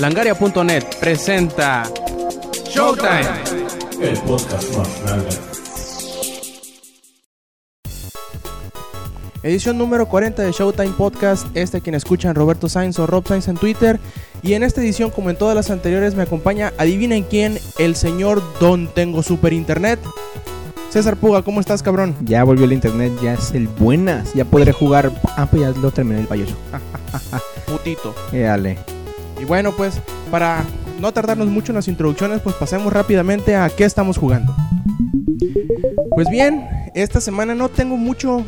Langaria.net presenta Showtime. El podcast más grande. Edición número 40 de Showtime Podcast. Este quien escuchan Roberto Sainz o Rob Sainz en Twitter. Y en esta edición, como en todas las anteriores, me acompaña, adivinen quién, el señor Don Tengo Super Internet. César Puga, ¿cómo estás, cabrón? Ya volvió el internet, ya es el buenas. Ya podré jugar. Ah, pues ya lo terminé el payoso. Putito. Eh, dale. Y bueno, pues para no tardarnos mucho en las introducciones, pues pasemos rápidamente a qué estamos jugando. Pues bien, esta semana no tengo mucho,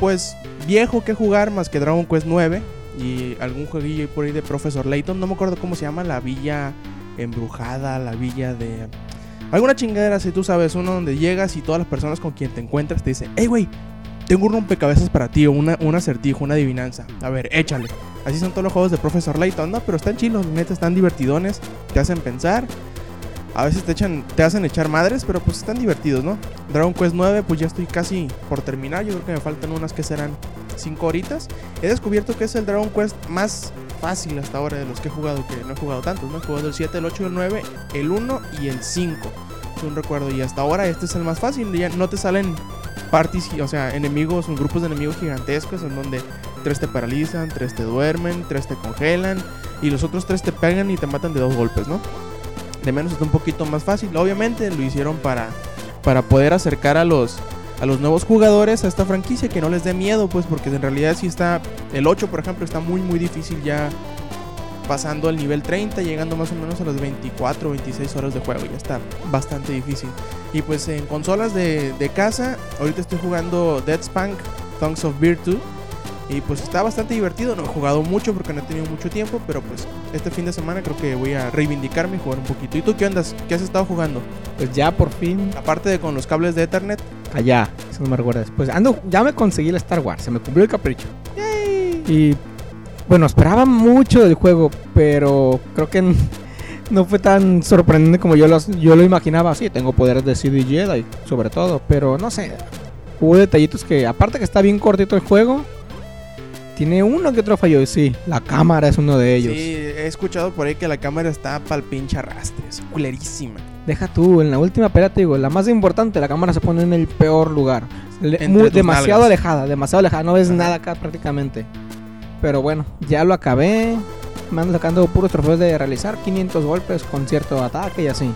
pues viejo que jugar más que Dragon Quest 9 y algún jueguillo por ahí de Professor Layton. No me acuerdo cómo se llama, la villa embrujada, la villa de... Alguna chingadera, si tú sabes, uno donde llegas y todas las personas con quien te encuentras te dicen, hey, güey, tengo un rompecabezas para ti, o una, un acertijo, una adivinanza. A ver, échale. Así son todos los juegos de Professor Layton, ¿no? Pero están chilos, neta, están divertidones, te hacen pensar. A veces te, echan, te hacen echar madres, pero pues están divertidos, ¿no? Dragon Quest 9, pues ya estoy casi por terminar. Yo creo que me faltan unas que serán 5 horitas. He descubierto que es el Dragon Quest más fácil hasta ahora de los que he jugado, que no he jugado tantos, ¿no? He jugado el 7, el 8, el 9, el 1 y el 5. Es un recuerdo. Y hasta ahora este es el más fácil. Ya no te salen parties, o sea, enemigos, grupos de enemigos gigantescos en donde tres te paralizan, tres te duermen, tres te congelan y los otros tres te pegan y te matan de dos golpes, ¿no? De menos está un poquito más fácil. Obviamente lo hicieron para, para poder acercar a los, a los nuevos jugadores a esta franquicia que no les dé miedo, pues porque en realidad si está, el 8 por ejemplo está muy muy difícil ya pasando al nivel 30, llegando más o menos a las 24 o 26 horas de juego, ya está bastante difícil. Y pues en consolas de, de casa, ahorita estoy jugando Dead Spunk, Thongs of Virtue. Y pues está bastante divertido, no he jugado mucho porque no he tenido mucho tiempo, pero pues este fin de semana creo que voy a reivindicarme y jugar un poquito. ¿Y tú qué andas? ¿Qué has estado jugando? Pues ya por fin. Aparte de con los cables de Ethernet. Allá, eso no me recuerda después. Ando, ya me conseguí el Star Wars, se me cumplió el capricho. Y bueno, esperaba mucho del juego, pero creo que no fue tan sorprendente como yo lo, yo lo imaginaba. Sí, tengo poderes de CD Jedi, sobre todo, pero no sé. Hubo detallitos que, aparte que está bien cortito el juego, tiene uno que otro fallo. Sí, la cámara es uno de ellos. Sí, he escuchado por ahí que la cámara está pa'l pinche arrastre, es culerísima. Deja tú, en la última pelea te digo, la más importante, la cámara se pone en el peor lugar. Le- muy- demasiado nalgas. alejada, demasiado alejada, no ves Ajá. nada acá prácticamente. Pero bueno, ya lo acabé. Me ando sacando puros trofeos de realizar 500 golpes con cierto ataque y así.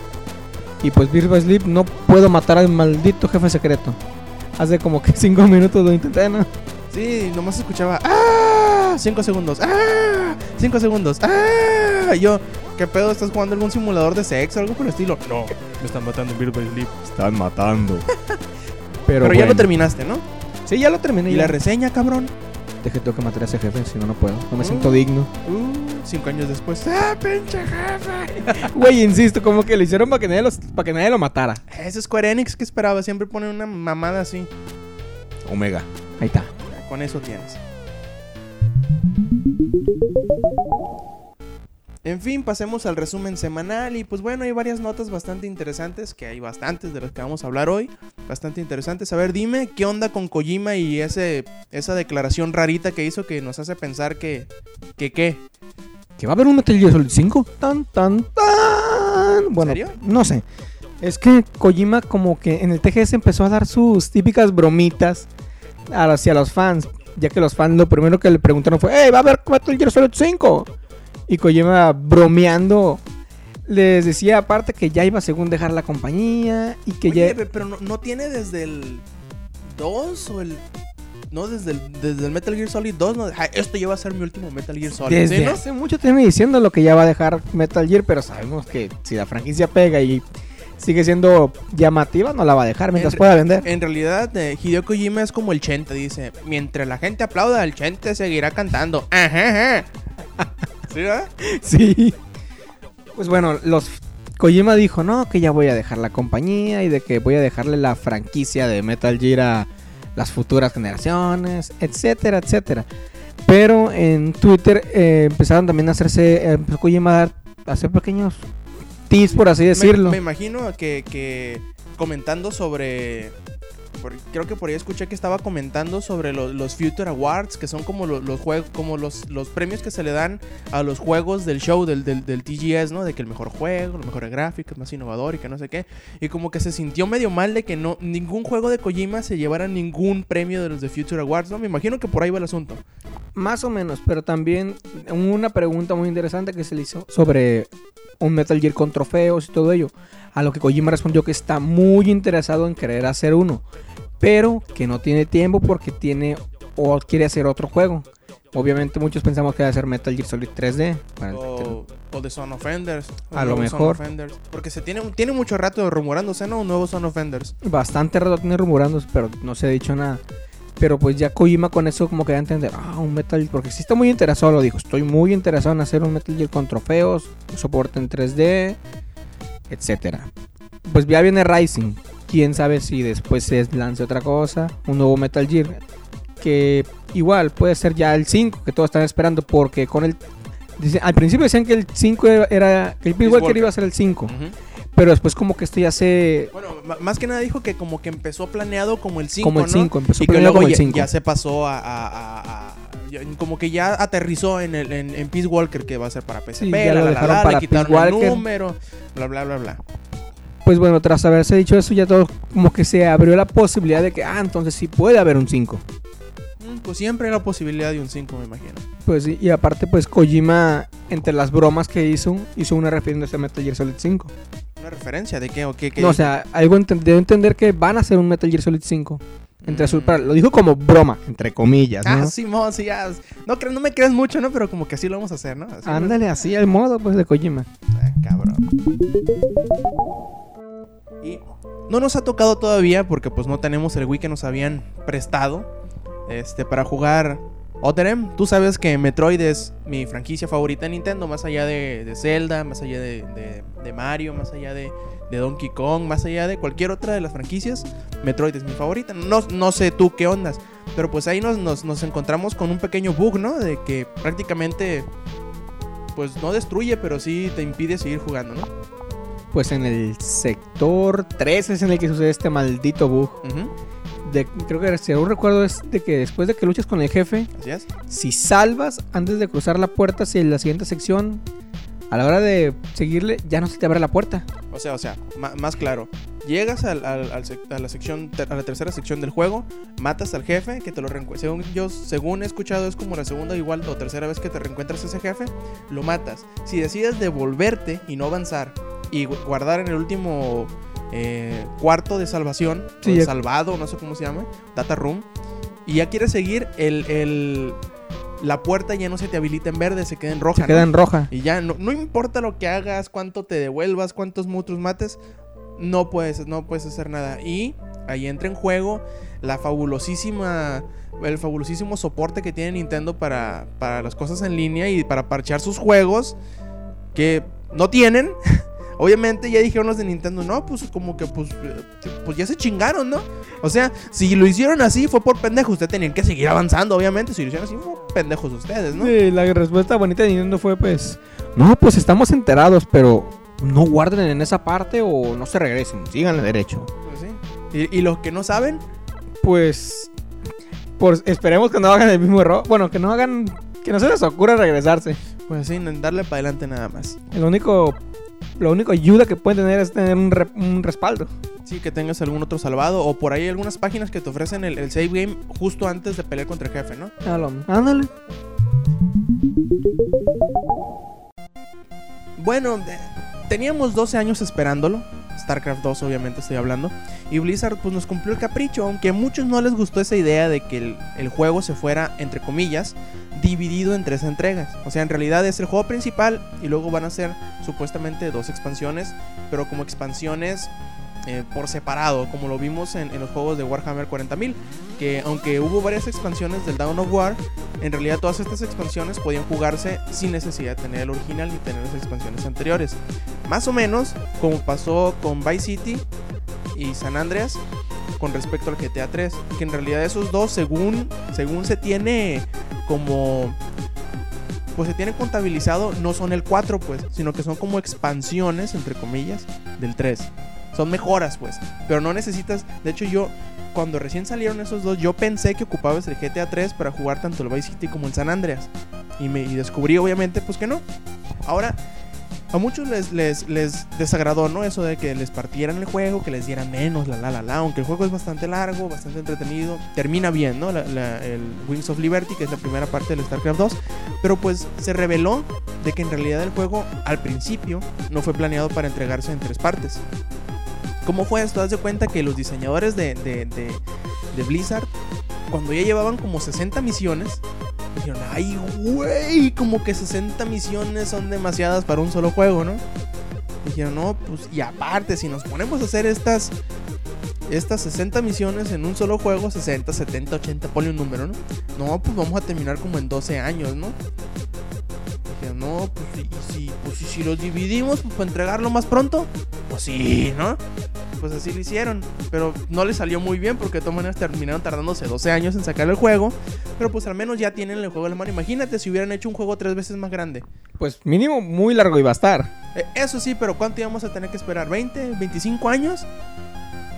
Y pues Bird by Sleep no puedo matar al maldito jefe secreto. Hace como que 5 minutos lo intenté, ¿no? Sí, nomás escuchaba ¡Ah! 5 segundos. ¡Ah! 5 segundos. ¡Ah! Yo, ¿qué pedo? ¿Estás jugando algún simulador de sexo o algo por el estilo? No, me están matando en Bird by Sleep. Están matando. Pero, Pero, ya lo terminaste, ¿no? Sí, ya lo terminé. ¿Y ya. la reseña, cabrón? Dejé tengo que matar a ese jefe, si no, no puedo. No me Mm. siento digno. Uh, cinco años después. ¡Ah, pinche jefe! Güey, insisto, como que lo hicieron para que nadie, los- para que nadie lo matara. Ese es Square Enix que esperaba. Siempre ponen una mamada así. Omega. Ahí está. Con eso tienes. En fin, pasemos al resumen semanal y pues bueno, hay varias notas bastante interesantes, que hay bastantes de las que vamos a hablar hoy, bastante interesantes. A ver, dime, ¿qué onda con Kojima y ese, esa declaración rarita que hizo que nos hace pensar que, que qué? ¿Que va a haber un Metal Gear Solid 5? Tan, tan, tan. Bueno, serio? no sé. Es que Kojima como que en el TGS empezó a dar sus típicas bromitas hacia los fans. Ya que los fans lo primero que le preguntaron fue, ¡Hey, va a haber Metal Gear Solid 5! Y Kojima bromeando les decía aparte que ya iba según dejar la compañía y que Oye, ya... pe- pero no, no tiene desde el 2 o el... No, desde el, desde el Metal Gear Solid 2, no, ja, esto ya va a ser mi último Metal Gear Solid. Desde ¿sí, no? hace mucho tiempo diciendo lo que ya va a dejar Metal Gear, pero sabemos que si la franquicia pega y sigue siendo llamativa, no la va a dejar mientras En- pueda vender. En realidad, eh, Hideo Kojima es como el Chente, dice. Mientras la gente aplauda, el Chente seguirá cantando. Ajá, ajá. ¿Sí, verdad? Sí. Pues bueno, los Kojima dijo, "No, que ya voy a dejar la compañía y de que voy a dejarle la franquicia de Metal Gear a las futuras generaciones, etcétera, etcétera." Pero en Twitter eh, empezaron también a hacerse eh, empezó Kojima a dar a hacer pequeños por así Me- decirlo. Me, imagino que, que comentando sobre por- creo que por ahí escuché que estaba comentando sobre lo- los Future Awards, que son como lo- los juegos, como los, los premios que se le dan a los juegos del show, del, del, TGS, ¿no? De que el mejor juego, la mejor gráfica, el más innovador y que no sé qué. Y como que se sintió medio mal de que no ningún juego de Kojima se llevara ningún premio de los de Future Awards, ¿no? Me imagino que por ahí va el asunto. Más o menos, pero también una pregunta muy interesante que se le hizo sobre un Metal Gear con trofeos y todo ello. A lo que Kojima respondió que está muy interesado en querer hacer uno, pero que no tiene tiempo porque tiene o quiere hacer otro juego. Obviamente muchos pensamos que va a ser Metal Gear Solid 3D. para el- O, o de Son of Enders. o A lo mejor. Porque se tiene, tiene mucho rato rumorándose, ¿no? Un nuevo Son of Enders. Bastante rato tiene rumorando, pero no se ha dicho nada. Pero pues ya Kojima con eso como que da a entender, ah, un Metal Gear, porque sí está muy interesado, lo dijo, estoy muy interesado en hacer un Metal Gear con trofeos, soporte en 3D, etcétera. Pues ya viene Rising, quién sabe si después se lance otra cosa, un nuevo Metal Gear, que igual puede ser ya el 5, que todos están esperando, porque con el... al principio decían que el 5 era, que el Peace Walker Walker. iba a ser el 5, pero después como que esto ya se... Bueno, más que nada dijo que como que empezó planeado como el 5, como el ¿no? 5, empezó Y que primero luego como el ya, 5. ya se pasó a... a- a- a- ya- como que ya aterrizó en, el, en, en Peace Walker que va a ser para PSP, Sí, la, ya la, la, para le quitaron Peace el Walker. número, bla, bla, bla, bla. Pues bueno, tras haberse dicho eso, ya todo como que se abrió la posibilidad de que, ah, entonces sí puede haber un 5. Mm, Pues siempre hay la posibilidad de un 5, me imagino. Pues sí, y aparte, pues Kojima, entre las bromas que hizo, hizo una refiriéndose a Metal Gear Solid 5. ¿Una referencia de qué o qué? qué No, o sea, algo debo entender que van a hacer un Metal Gear Solid 5. Entre Mm. sus- para- lo dijo como broma, entre comillas, Ah, ¿no? Simón, sí. No, me creas mucho, ¿no? Pero como que así lo vamos a hacer, ¿no? Así Ándale, así el modo, pues, de Kojima. Ah, cabrón. Y no nos ha tocado todavía porque pues no tenemos el Wii que nos habían prestado este para jugar Otterem. Tú sabes que Metroid es mi franquicia favorita de Nintendo, más allá de, de Zelda, más allá de, de- de Mario, más allá de, de Donkey Kong, más allá de cualquier otra de las franquicias. Metroid es mi favorita. No, no sé tú qué ondas, pero pues ahí nos, nos, nos encontramos con un pequeño bug, ¿no? De que prácticamente pues no destruye, pero sí te impide seguir jugando, ¿no? Pues en el sector 3 es en el que sucede este maldito bug. De, creo que si aún recuerdo es de que después de que luchas con el jefe, Así es. si salvas antes de cruzar la puerta hacia la siguiente sección, a la hora de seguirle, ya no se te abre la puerta. O sea, o sea, más claro. Llegas al- al- al sec- a la sección, a la tercera sección del juego, matas al jefe, que te lo reencuentras. Según yo, según he escuchado, es como la segunda igual o tercera vez que te reencuentras a ese jefe, lo matas. Si decides devolverte y no avanzar y gu- guardar en el último eh, cuarto de salvación, Sí, o salvado, no sé cómo se llama, data room, y ya quieres seguir, el, el- la puerta ya no se te habilita en verde, se queda en roja. Se ¿no? queda en roja. Y ya, no, no importa lo que hagas, cuánto te devuelvas, cuántos monstruos mates, no puedes, no puedes hacer nada. Y ahí entra en juego la fabulosísima, el fabulosísimo soporte que tiene Nintendo para, para las cosas en línea y para parchear sus juegos que no tienen. Obviamente ya dijeron los de Nintendo, no, pues como que pues, eh, pues ya se chingaron, ¿no? O sea, si lo hicieron así fue por pendejos, ustedes tenían que seguir avanzando, obviamente, si lo hicieron así fue por pendejos ustedes, ¿no? Sí, la respuesta bonita de Nintendo fue pues, no, pues estamos enterados, pero no guarden en esa parte o no se regresen, síganle derecho. Pues sí. Y, y los que no saben, Pues, pues esperemos que no hagan el mismo error. Bueno, que no hagan, que no se les ocurra regresarse. pues sí, darle para adelante nada más. El único, la única ayuda que pueden tener es tener un, re- un respaldo. Sí, que tengas algún otro salvado. O por ahí algunas páginas que te ofrecen el, el save game justo antes de pelear contra el jefe, ¿no? Ah, Ándale. Bueno, eh, teníamos 12 años esperándolo. StarCraft 2, obviamente estoy hablando. Y Blizzard pues nos cumplió el capricho. Aunque a muchos no les gustó esa idea de que el, el juego se fuera, entre comillas, dividido en tres entregas. O sea, en realidad es el juego principal y luego van a ser supuestamente dos expansiones. Pero como expansiones eh, por separado, como lo vimos en, los juegos de Warhammer 40.000. Que aunque hubo varias expansiones del Dawn of War, en realidad todas estas expansiones podían jugarse sin necesidad de tener el original ni tener las expansiones anteriores. Más o menos como pasó con Vice City y San Andreas con respecto al GTA 3, que en realidad esos dos según según se tiene como pues se tiene contabilizado no son el 4 pues, sino que son como expansiones entre comillas del 3. Son mejoras, pues. Pero no necesitas. De hecho, yo, cuando recién salieron esos dos, yo pensé que ocupabas el GTA 3 para jugar tanto el Vice City como el San Andreas. Y, me, y descubrí, obviamente, pues que no. Ahora, a muchos les, les, les desagradó, ¿no? Eso de que les partieran el juego, que les dieran menos, la la la la. Aunque el juego es bastante largo, bastante entretenido. Termina bien, ¿no? La- el Wings of Liberty, que es la primera parte del StarCraft 2. Pero pues se reveló de que en realidad el juego al principio no fue planeado para entregarse en tres partes. ¿Cómo fue esto? Haz de cuenta que los diseñadores de, de, Blizzard, cuando ya llevaban como 60 misiones, dijeron, ay, güey, como que 60 misiones son demasiadas para un solo juego, ¿no? Dijeron, no, pues, y aparte, si nos ponemos a hacer estas, estas 60 misiones en un solo juego, 60, 70, 80, ponle un número, ¿no? No, pues vamos a terminar como en 12 años, ¿no? No, pues, y si, pues, y si los dividimos, pues, para entregarlo más pronto, pues sí, ¿no? Pues así lo hicieron, pero no les salió muy bien porque de todas maneras terminaron tardándose 12 años en sacar el juego, pero pues al menos ya tienen el juego en la mano. Imagínate si hubieran hecho un juego tres veces más grande. Pues mínimo muy largo iba a estar. Eh, eso sí, pero ¿cuánto íbamos a tener que esperar? ¿20? ¿25 años?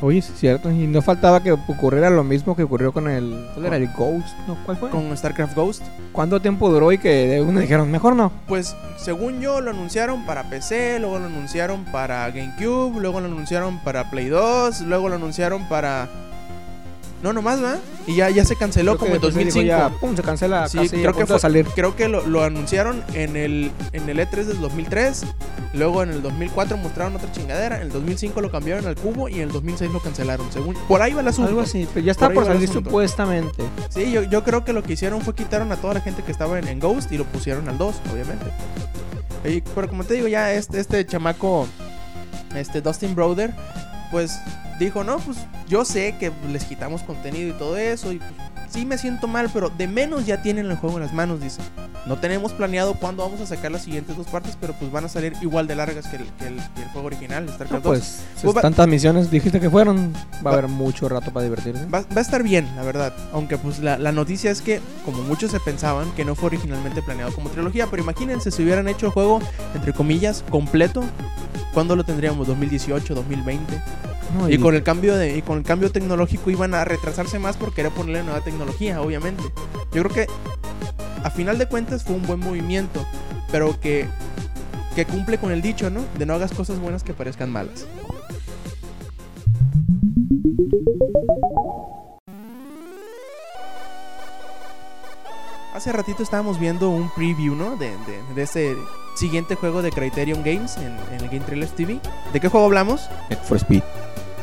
Oye, sí es cierto. Y no faltaba que ocurriera lo mismo que ocurrió con el... ¿Cuál era? ¿El Ghost? No, ¿cuál fue? Con StarCraft Ghost. ¿Cuánto tiempo duró y que de uno dijeron, mejor no? Pues según yo lo anunciaron para PC, luego lo anunciaron para GameCube, luego lo anunciaron para Play 2, luego lo anunciaron para... No, nomás, ¿verdad? Y ya, ya se canceló Creo como en después dijo 2005. ya, pum, se cancela Sí, casi creo que fue- salir. Creo que lo, lo anunciaron en el, en el E3 del 2003. Luego en el 2004 mostraron otra chingadera. En el 2005 lo cambiaron al cubo y en el 2006 lo cancelaron. Según por ahí va el asunto. Algo así, pero ya está Por va salir supuestamente. Sí, yo, yo creo que lo que hicieron fue quitaron a toda la gente que estaba en, en Ghost y lo pusieron al 2, obviamente. Y- pero como te digo, ya este, este chamaco, este Dustin Brother, pues dijo, no, pues yo sé que les quitamos contenido y todo eso, y pues, sí me siento mal, pero de menos ya tienen el juego en las manos, dice. No tenemos planeado cuándo vamos a sacar las siguientes dos partes, pero pues van a salir igual de largas que el, que el- que el juego original, No, StarCraft 2. pues, si Pues va- tantas misiones dijiste que fueron, va a Va- haber mucho rato para divertirse. Va, va a estar bien, la verdad. Aunque pues la, la noticia es que, como muchos se pensaban, que no fue originalmente planeado como trilogía. Pero imagínense si hubieran hecho el juego, entre comillas, completo. ¿Cuándo lo tendríamos? ¿2018, 2020? No, Y con el cambio de y con el cambio tecnológico iban a retrasarse más por querer ponerle nueva tecnología, obviamente. Yo creo que a final de cuentas fue un buen movimiento, pero que que cumple con el dicho, ¿no? De no hagas cosas buenas que parezcan malas. Hace ratito estábamos viendo un preview, ¿no? De, de, de ese siguiente juego de Criterion Games en, en el Game Trailers TV. ¿De qué juego hablamos? Need for Speed.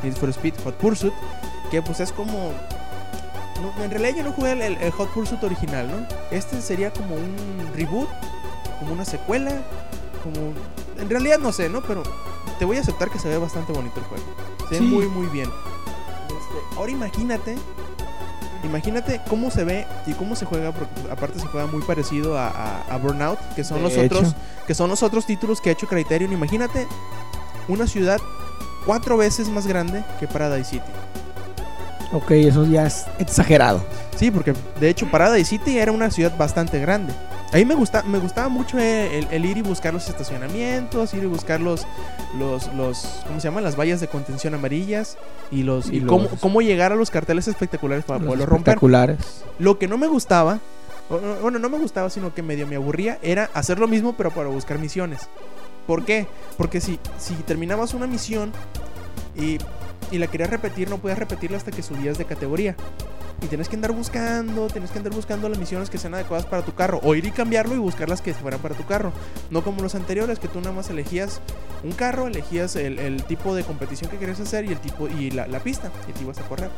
Need for Speed Hot Pursuit, que pues es como... no, en realidad yo no jugué el, Hot Pursuit original, ¿no? Este sería como un reboot, como una secuela, como... En realidad no sé, ¿no? Pero te voy a aceptar que se ve bastante bonito el juego. Se ve muy, muy bien. Este, ahora imagínate, imagínate cómo se ve y cómo se juega, porque aparte se juega muy parecido a, a- a Burnout, que son De los hecho. otros, que son los otros títulos que ha hecho Criterion. Imagínate una ciudad cuatro veces más grande que Paradise City. Ok, eso ya es exagerado. Sí, porque de hecho Paradise City era una ciudad bastante grande. A mí me, gusta, me gustaba mucho el, el ir y buscar los estacionamientos, ir y buscar los, los, los ¿cómo se llaman? Las vallas de contención amarillas y los y, Y cómo, los- cómo llegar a los carteles espectaculares para Los poderlos romper. espectaculares. Lo que no me gustaba, bueno, no me gustaba, sino que medio me aburría, era hacer lo mismo pero para buscar misiones. ¿Por qué? Porque si, si terminabas una misión y, y la querías repetir, no podías repetirla hasta que subías de categoría. Y tienes que andar buscando, tienes que andar buscando las misiones que sean adecuadas para tu carro. O ir y cambiarlo y buscar las que fueran para tu carro. No como los anteriores, que tú nada más elegías un carro, elegías el, tipo de competición que querías hacer y el tipo y la, pista. Y te ibas a correr.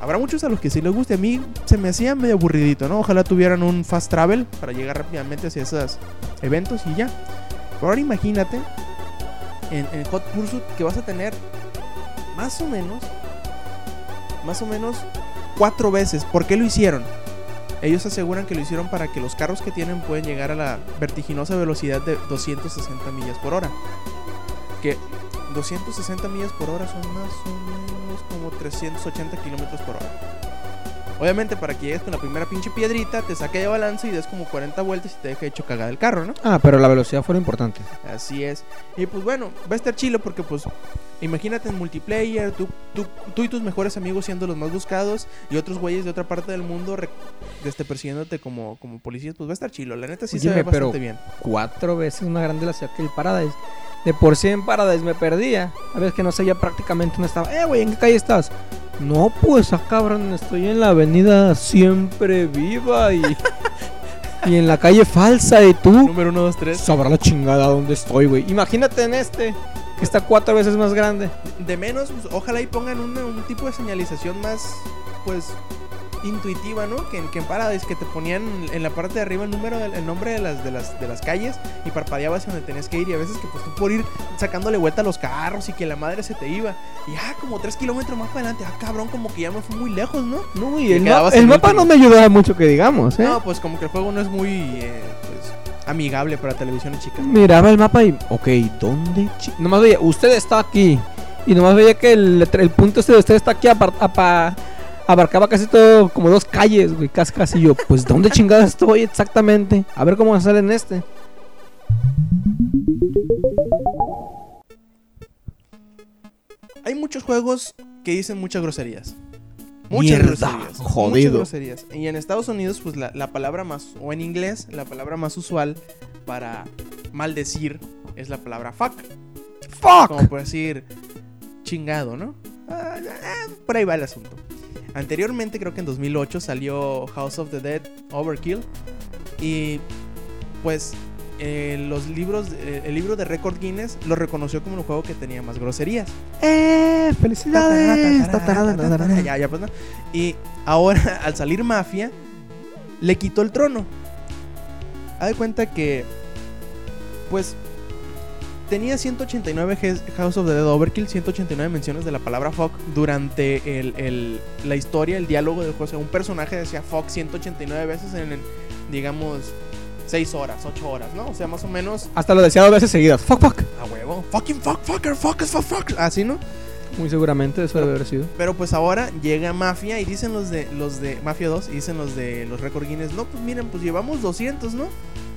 Habrá muchos a los que sí les guste. A mí se me hacía medio aburridito, ¿no? Ojalá tuvieran un fast travel para llegar rápidamente hacia esos eventos y ya. Pero ahora imagínate en, en Hot Pursuit que vas a tener más o menos, más o menos cuatro veces. ¿Por qué lo hicieron? Ellos aseguran que lo hicieron para que los carros que tienen pueden llegar a la vertiginosa velocidad de 260 millas por hora. Que 260 millas por hora son más o menos como 380 kilómetros por hora. Obviamente para que llegues con la primera pinche piedrita, te saque de balance y des como 40 vueltas y te deje hecho cagada el carro, ¿no? Ah, pero la velocidad fue lo importante. Así es. Y pues bueno, va a estar chilo porque pues imagínate en multiplayer, tú, tú, tú y tus mejores amigos siendo los más buscados y otros güeyes de otra parte del mundo este, persiguiéndote como, como policías, pues va a estar chilo. La neta sí se Óyeme, ve pero- bastante bien. Cuatro veces más grande la ciudad que el Paradise. De por sí en Paradise me perdía. A veces que no sabía prácticamente dónde estaba. Eh, güey, ¿en qué calle estás? No, pues, ah, cabrón, estoy en la avenida Siempre Viva y... y en la calle Falsa y tú... Número 1, 2, 3. Sabrá la chingada dónde estoy, güey. Imagínate en este, que está cuatro veces más grande. De menos, pues, ojalá y pongan una- un tipo de señalización más, pues, intuitiva, ¿no? Que, en- que en Paradise, que te ponían en la parte de arriba el número, del- el nombre de las, de las, de las calles y parpadeabas donde tenías que ir y a veces que pues tú por ir sacándole vuelta a los carros y que la madre se te iba y ah, como tres kilómetros más para adelante, ah, cabrón, como que ya me fui muy lejos, ¿no? No, y Te el, ma- el mapa no me ayudaba mucho que digamos, ¿eh? No, pues como que el juego no es muy, eh, pues, amigable para televisiones chicas. Miraba el mapa y, ok, ¿dónde? Nomás veía, usted está aquí. Y nomás veía que el, el punto este de usted está aquí, apa- abarcaba casi todo, como dos calles, güey, casi casi yo. Pues, ¿dónde chingados estoy exactamente? A ver cómo sale en este. Hay muchos juegos que dicen muchas groserías. Muchas Mierda, groserías. jodido. Muchas groserías. Y en Estados Unidos, pues la, la palabra más, o en inglés, la palabra más usual para maldecir es la palabra fuck. ¡Fuck! Como por decir chingado, ¿no? Ah, ah, por ahí va el asunto. Anteriormente, creo que en 2008 salió House of the Dead Overkill. Y pues eh, los libros, eh, el libro de Record Guinness lo reconoció como el juego que tenía más groserías. ¡Eh! ¡Felicidades! Ya, ya, pues, ¿no? Y ahora, al salir Mafia, le quitó el trono. Haz de cuenta que, pues, tenía 189 Ges- House of the Dead Overkill, 189 menciones de la palabra fuck durante el, el- la historia, el diálogo del juego. O sea, un personaje decía fuck 189 veces en, en, digamos, 6 horas, 8 horas, ¿no? O sea, más o menos Hasta lo decía dos veces seguidas. ¡Fuck, fuck! a huevo. Fucking fuck, fucker, fuck, fuck, fuck. Así, ¿no? Muy seguramente eso debe haber sido. Pero pues ahora llega Mafia y dicen los de los de Mafia 2 y dicen los de los Record Guinness, no, pues miren, pues llevamos 200, ¿no?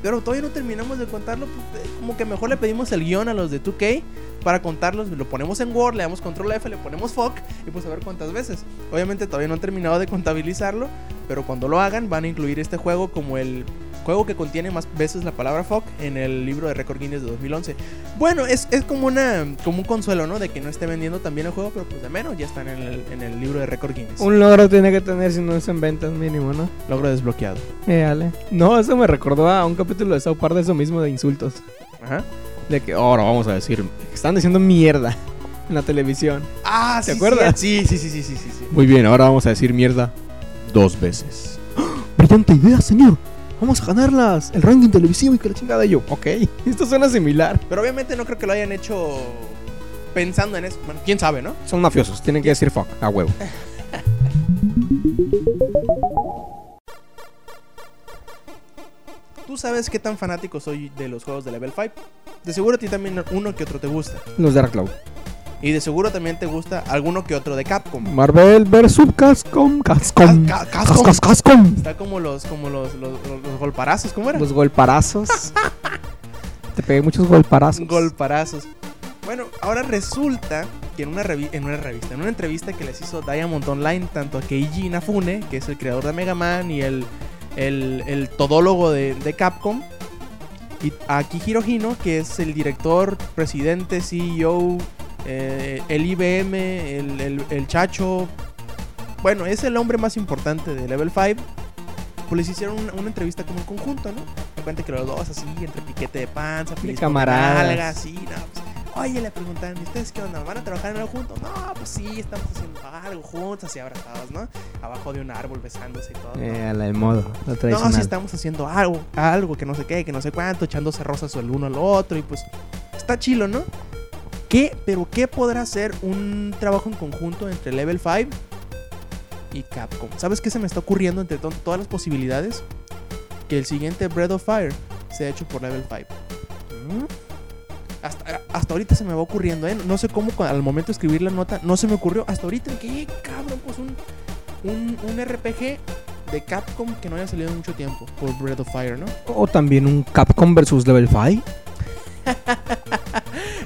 Pero todavía no terminamos de contarlo, pues, eh, como que mejor le pedimos el guion a los de 2K para contarlos, lo ponemos en Word, le damos control F, le ponemos fuck y pues a ver cuántas veces. Obviamente todavía no han terminado de contabilizarlo, pero cuando lo hagan van a incluir este juego como el juego que contiene más veces la palabra fuck en el libro de Record Guinness de 2011. Bueno, es, es como una como un consuelo, ¿no? De que no esté vendiendo también el juego, pero pues de menos ya están en el, en el libro de Record Guinness. Un logro tiene que tener si no es en ventas mínimo, ¿no? logro desbloqueado. Eh, Ale. No, eso me recordó a un capítulo de South Park de eso mismo de insultos. Ajá. De que ahora vamos a decir están diciendo mierda en la televisión. Ah, ¿Te acuerdas? Sí, sí, sí, sí, sí, sí, sí. Muy bien, ahora vamos a decir mierda dos veces. Brillante idea, señor. Vamos a ganarlas. El ranking televisivo y que la chingada y yo. Ok, esto suena similar. Pero obviamente no creo que lo hayan hecho pensando en eso. Bueno, quién sabe, ¿no? Son mafiosos, tienen que decir fuck, a huevo. Tú sabes qué tan fanático soy de los juegos de Level 5. De seguro a ti también uno que otro te gusta. Los de Cloud. Y de seguro también te gusta alguno que otro de Capcom. Marvel vs Capcom. Capcom. Ca- ca- Capcom. Está como los, como los, los, golparazos, ¿cómo era? Los golparazos. Te pegué muchos golparazos. Golparazos. Bueno, ahora resulta que en una, en una revista, en una entrevista que les hizo Diamond Online, tanto a Keiji Inafune, que es el creador de Mega Man y el, el, el todólogo de, de Capcom, y a Kihiro Hino, que es el director, presidente, CEO, eh, el IBM, el, el- el Chacho. Bueno, es el hombre más importante de Level 5. Pues les hicieron una, una entrevista como en conjunto, ¿no? Me cuenta que los dos así, entre piquete de panza, con camaradas. nalga, así, no, pues, Oye, le preguntaron, ¿y ustedes qué onda? ¿Van a trabajar en algo juntos? No, pues sí, estamos haciendo algo juntos, así abrazados, ¿no? Abajo de un árbol besándose y todo. ¿no? Eh, a la de modo, lo No, sí estamos haciendo algo, algo que no sé qué, que no sé cuánto, echándose rosas el uno al otro y pues está chilo, ¿no? ¿Qué, pero qué podrá ser un trabajo en conjunto entre Level 5 y Capcom? ¿Sabes qué se me está ocurriendo entre to- todas las posibilidades? Que el siguiente Breath of Fire sea hecho por Level 5. Hasta, hasta ahorita se me va ocurriendo, ¿eh? No sé cómo al momento de escribir la nota no se me ocurrió. Hasta ahorita, ¿qué cabrón? Pues un, un, un RPG de Capcom que no haya salido en mucho tiempo por Breath of Fire, ¿no? O también un Capcom versus Level 5.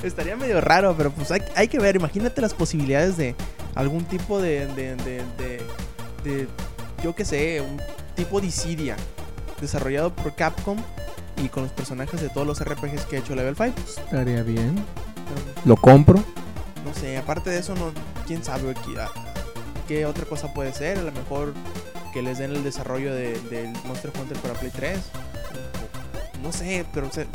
Estaría medio raro, pero pues hay, hay que ver. Imagínate las posibilidades de algún tipo de. de, de, de- de- yo qué sé, un tipo de Dissidia desarrollado por Capcom y con los personajes de todos los RPGs que ha hecho Level 5. Estaría bien. Lo compro. no sé, aparte de eso, no, quién sabe qué, ah, qué otra cosa puede ser. A lo mejor que les den el desarrollo de- del Monster Hunter para Play 3. No sé, pero hasta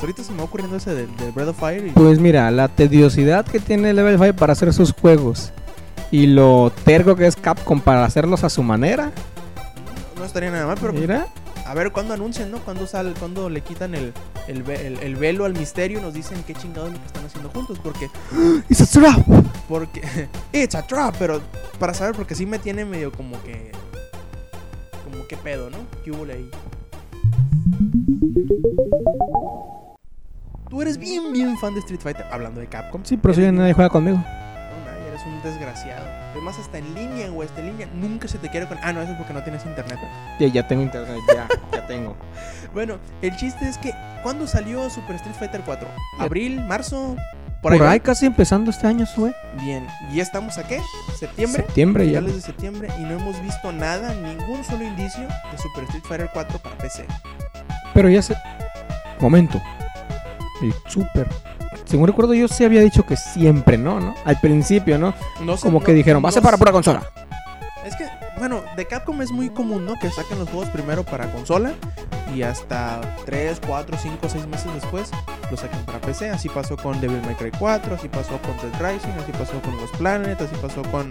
ahorita se me va ocurriendo ese de, de Breath of Fire y Pues mira, la tediosidad que tiene Level 5 para hacer sus juegos y lo terco que es Capcom para hacerlos a su manera. no estaría nada mal, pero Mira, A ver cuándo anuncian, ¿no? Cuando sale, cuando le quitan el, el, ve- el- el velo al misterio y nos dicen qué chingados lo que están haciendo juntos. Porque, it's a trap. porque, it's a trap, pero para saber, porque sí me tiene medio como que, como que pedo, ¿no? ¿Qué hubo ahí? Tú eres bien, bien fan de Street Fighter, hablando de Capcom. Sí, pero si nadie juega conmigo. No, nadie, eres un desgraciado. Además, hasta en línea, güey, hasta en línea, nunca se te quiere con... Ah, no, eso es porque no tienes internet. Ya, ya tengo internet, ya, ya tengo. Bueno, el chiste es que ¿cuándo salió Super Street Fighter 4? Ya- ¿Abril? ¿Marzo? Por, ¿no? ahí casi empezando este año, sube. Bien, ¿y ya estamos a qué? ¿Septiembre? Septiembre ya. De septiembre y no hemos visto nada, ningún solo indicio de Super Street Fighter 4 para PC. Pero ya se. Momento. El super. Según recuerdo, yo sí había dicho que siempre, ¿no? ¿No? Al principio, ¿no? No sé, Como no- que dijeron, va a ser no para pura consola. Es que, bueno, de Capcom es muy común, ¿no? Que saquen los juegos primero para consola y hasta 3, 4, 5, 6 meses después los saquen para PC. Así pasó con Devil May Cry 4, así pasó con Dead Rising, así pasó con Los Planet, así pasó con,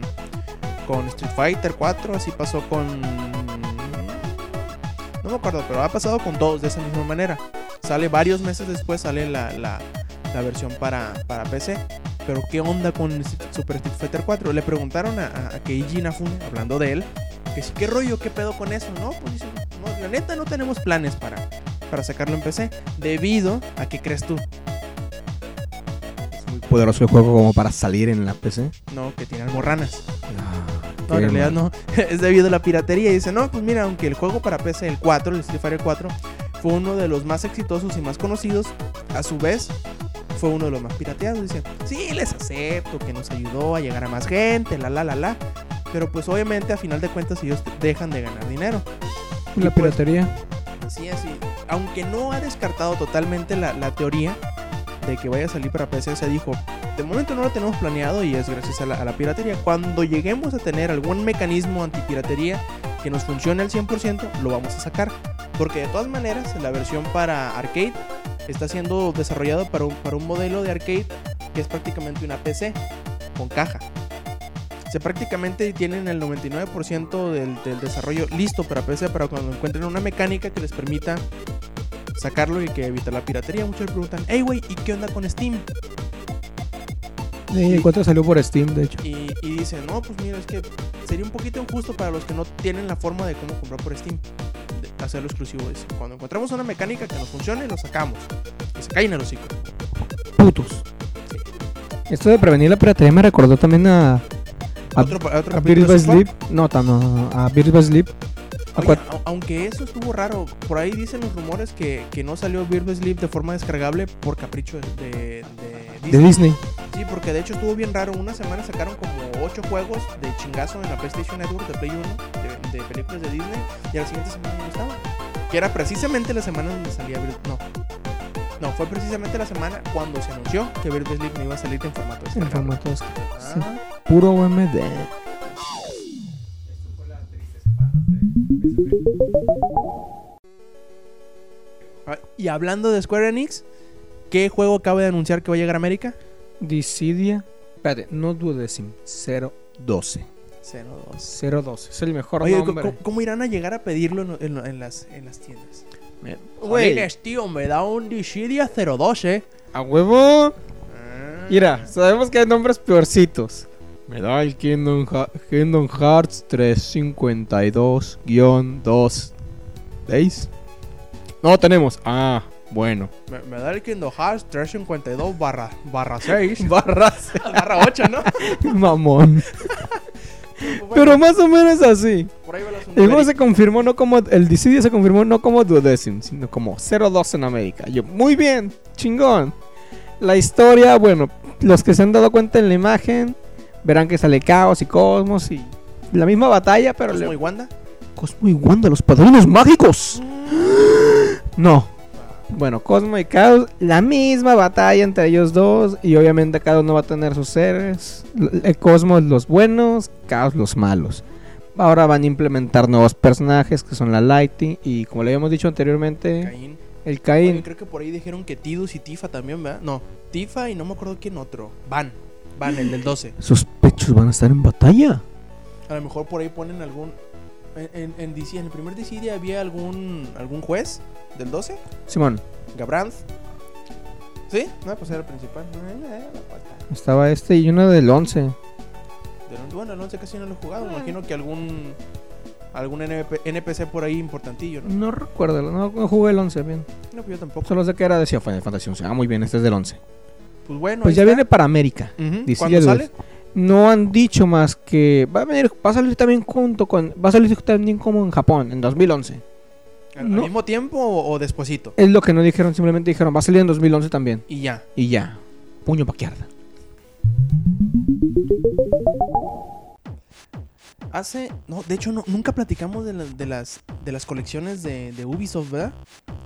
con Street Fighter 4, así pasó con... No me acuerdo, pero ha pasado con todos de esa misma manera. Sale varios meses después, sale la, la, la versión para, para PC. Pero ¿qué onda con Super Street Fighter 4? Le preguntaron a, a, a Keiji Inafune, hablando de él, que sí, ¿qué rollo? ¿Qué pedo con eso? No, pues no, la neta no tenemos planes para, para sacarlo en PC. Debido a que crees tú, Poderoso el juego como para salir en la PC. no, que tiene almorranas. No, Qué en realidad no. es debido a la piratería. Y dice, no, pues mira, aunque el juego para PC, el 4, el Street Fighter 4, fue uno de los más exitosos y más conocidos, a su vez, fue uno de los más pirateados. Dice, sí, les acepto que nos ayudó a llegar a más gente, la, la, la, la. Pero pues obviamente a final de cuentas ellos dejan de ganar dinero. La Y pues- piratería. Así, así. Aunque no ha descartado totalmente la, la teoría de que vaya a salir para PC, se dijo, de momento no lo tenemos planeado y es gracias a la, a la piratería. Cuando lleguemos a tener algún mecanismo antipiratería que nos funcione al 100%, lo vamos a sacar. Porque de todas maneras, la versión para arcade está siendo desarrollado para un, para un modelo de arcade que es prácticamente una PC con caja. O prácticamente tienen el 99% del, del desarrollo listo para PC para cuando encuentren una mecánica que les permita sacarlo y que evite la piratería. Muchos preguntan, hey, güey, ¿y qué onda con Steam? Sí, 4 salió por Steam, de hecho. Y, y dicen, no, pues mira, es que sería un poquito injusto para los que no tienen la forma de cómo comprar por Steam. de hacerlo exclusivo. Dice, cuando encontramos una mecánica que nos funcione, lo sacamos. Y se cae en el hocico. Putos. Esto de prevenir la piratería me recordó también a. A, Otro, otro a Park. Sleep. No, tan- no, a Birds by Sleep. A Oye, cuat- au- aunque eso estuvo raro, por ahí dicen los rumores que, que no salió Bird Sleep de forma descargable por capricho de, de, de de Disney. Disney. Sí, porque de hecho estuvo bien raro. Una semana sacaron como 8 juegos de chingazo en la PlayStation Network de Play 1 de, de películas de Disney y a la siguiente semana no estaba. Que era precisamente la semana donde salía Bird No. No, fue precisamente la semana cuando se anunció que Bird Sleep no iba a salir en formato En descargable. formato de- Ah, sí. Puro UMD. Y hablando de Square Enix, ¿qué juego acaba de anunciar que va a llegar a América? Dissidia. Espérate, no duodecim. 012. 02. 012. Es el mejor Oye, nombre. ¿cómo, cómo irán a llegar a pedirlo en, en- en las, en las tiendas? Güey, Jolines, tío, me da un Dissidia 012. a huevo. Ah. Mira, sabemos que hay nombres peorcitos. Me da el Kingdom, Ha- Kingdom Hearts 352-2. ¿Veis? No tenemos. Ah, bueno. Me, me da el Kingdom Hearts 352 barra, barra 6. Barras. barra 8, ¿no? Mamón. Pero más o menos así. por ahí va el juego se confirmó no como. El Dissidia se confirmó no como duodécimo, sino como 0-2 en América. Yo, muy bien, chingón. La historia, bueno, los que se han dado cuenta en la imagen verán que sale Caos y Cosmos y la misma batalla, pero Cosmo le- y Wanda. Cosmo y Wanda, los padrinos mágicos. No. Bueno, Cosmo y Caos, la misma batalla entre ellos dos. Y obviamente cada uno va a tener sus seres. El Cosmos los buenos, Caos los malos. Ahora van a implementar nuevos personajes que son la Lighting y como le habíamos dicho anteriormente, Caín. el Oye, Cain. creo que por ahí dijeron que Tidus y Tifa también, ¿verdad? No, Tifa y no me acuerdo quién otro. Van. Van, el del 12. Sus pechos van a estar en batalla. A lo mejor por ahí ponen algún. En, en, en DC, en el primer DC había algún algún juez del 12, Simón, Gabranz. ¿Sí? No, pues era el principal. Estaba este y uno del 11. Del- Bueno, el 11 casi no lo he jugado. Me imagino que algún algún NP NPC por ahí importantillo, ¿no? No recuerdo, no, no jugué el 11 bien. No, pues yo tampoco. Solo sé que era de Final Fantasy 11. Ah, muy bien, este es del 11. Pues bueno, Pues ya está. viene para América. Ujú. DC ¿Cuándo sale? No han dicho más que va a venir, va a salir también junto con, va a salir también como en Japón en 2011. ¿Al No. mismo tiempo o, o despuesito? Es lo que no dijeron, simplemente dijeron va a salir en 2011 también Y ya. y ya. Puño paquearda. Hace. No, de hecho, no, nunca platicamos de, la- de las, de las colecciones de, de Ubisoft, ¿verdad?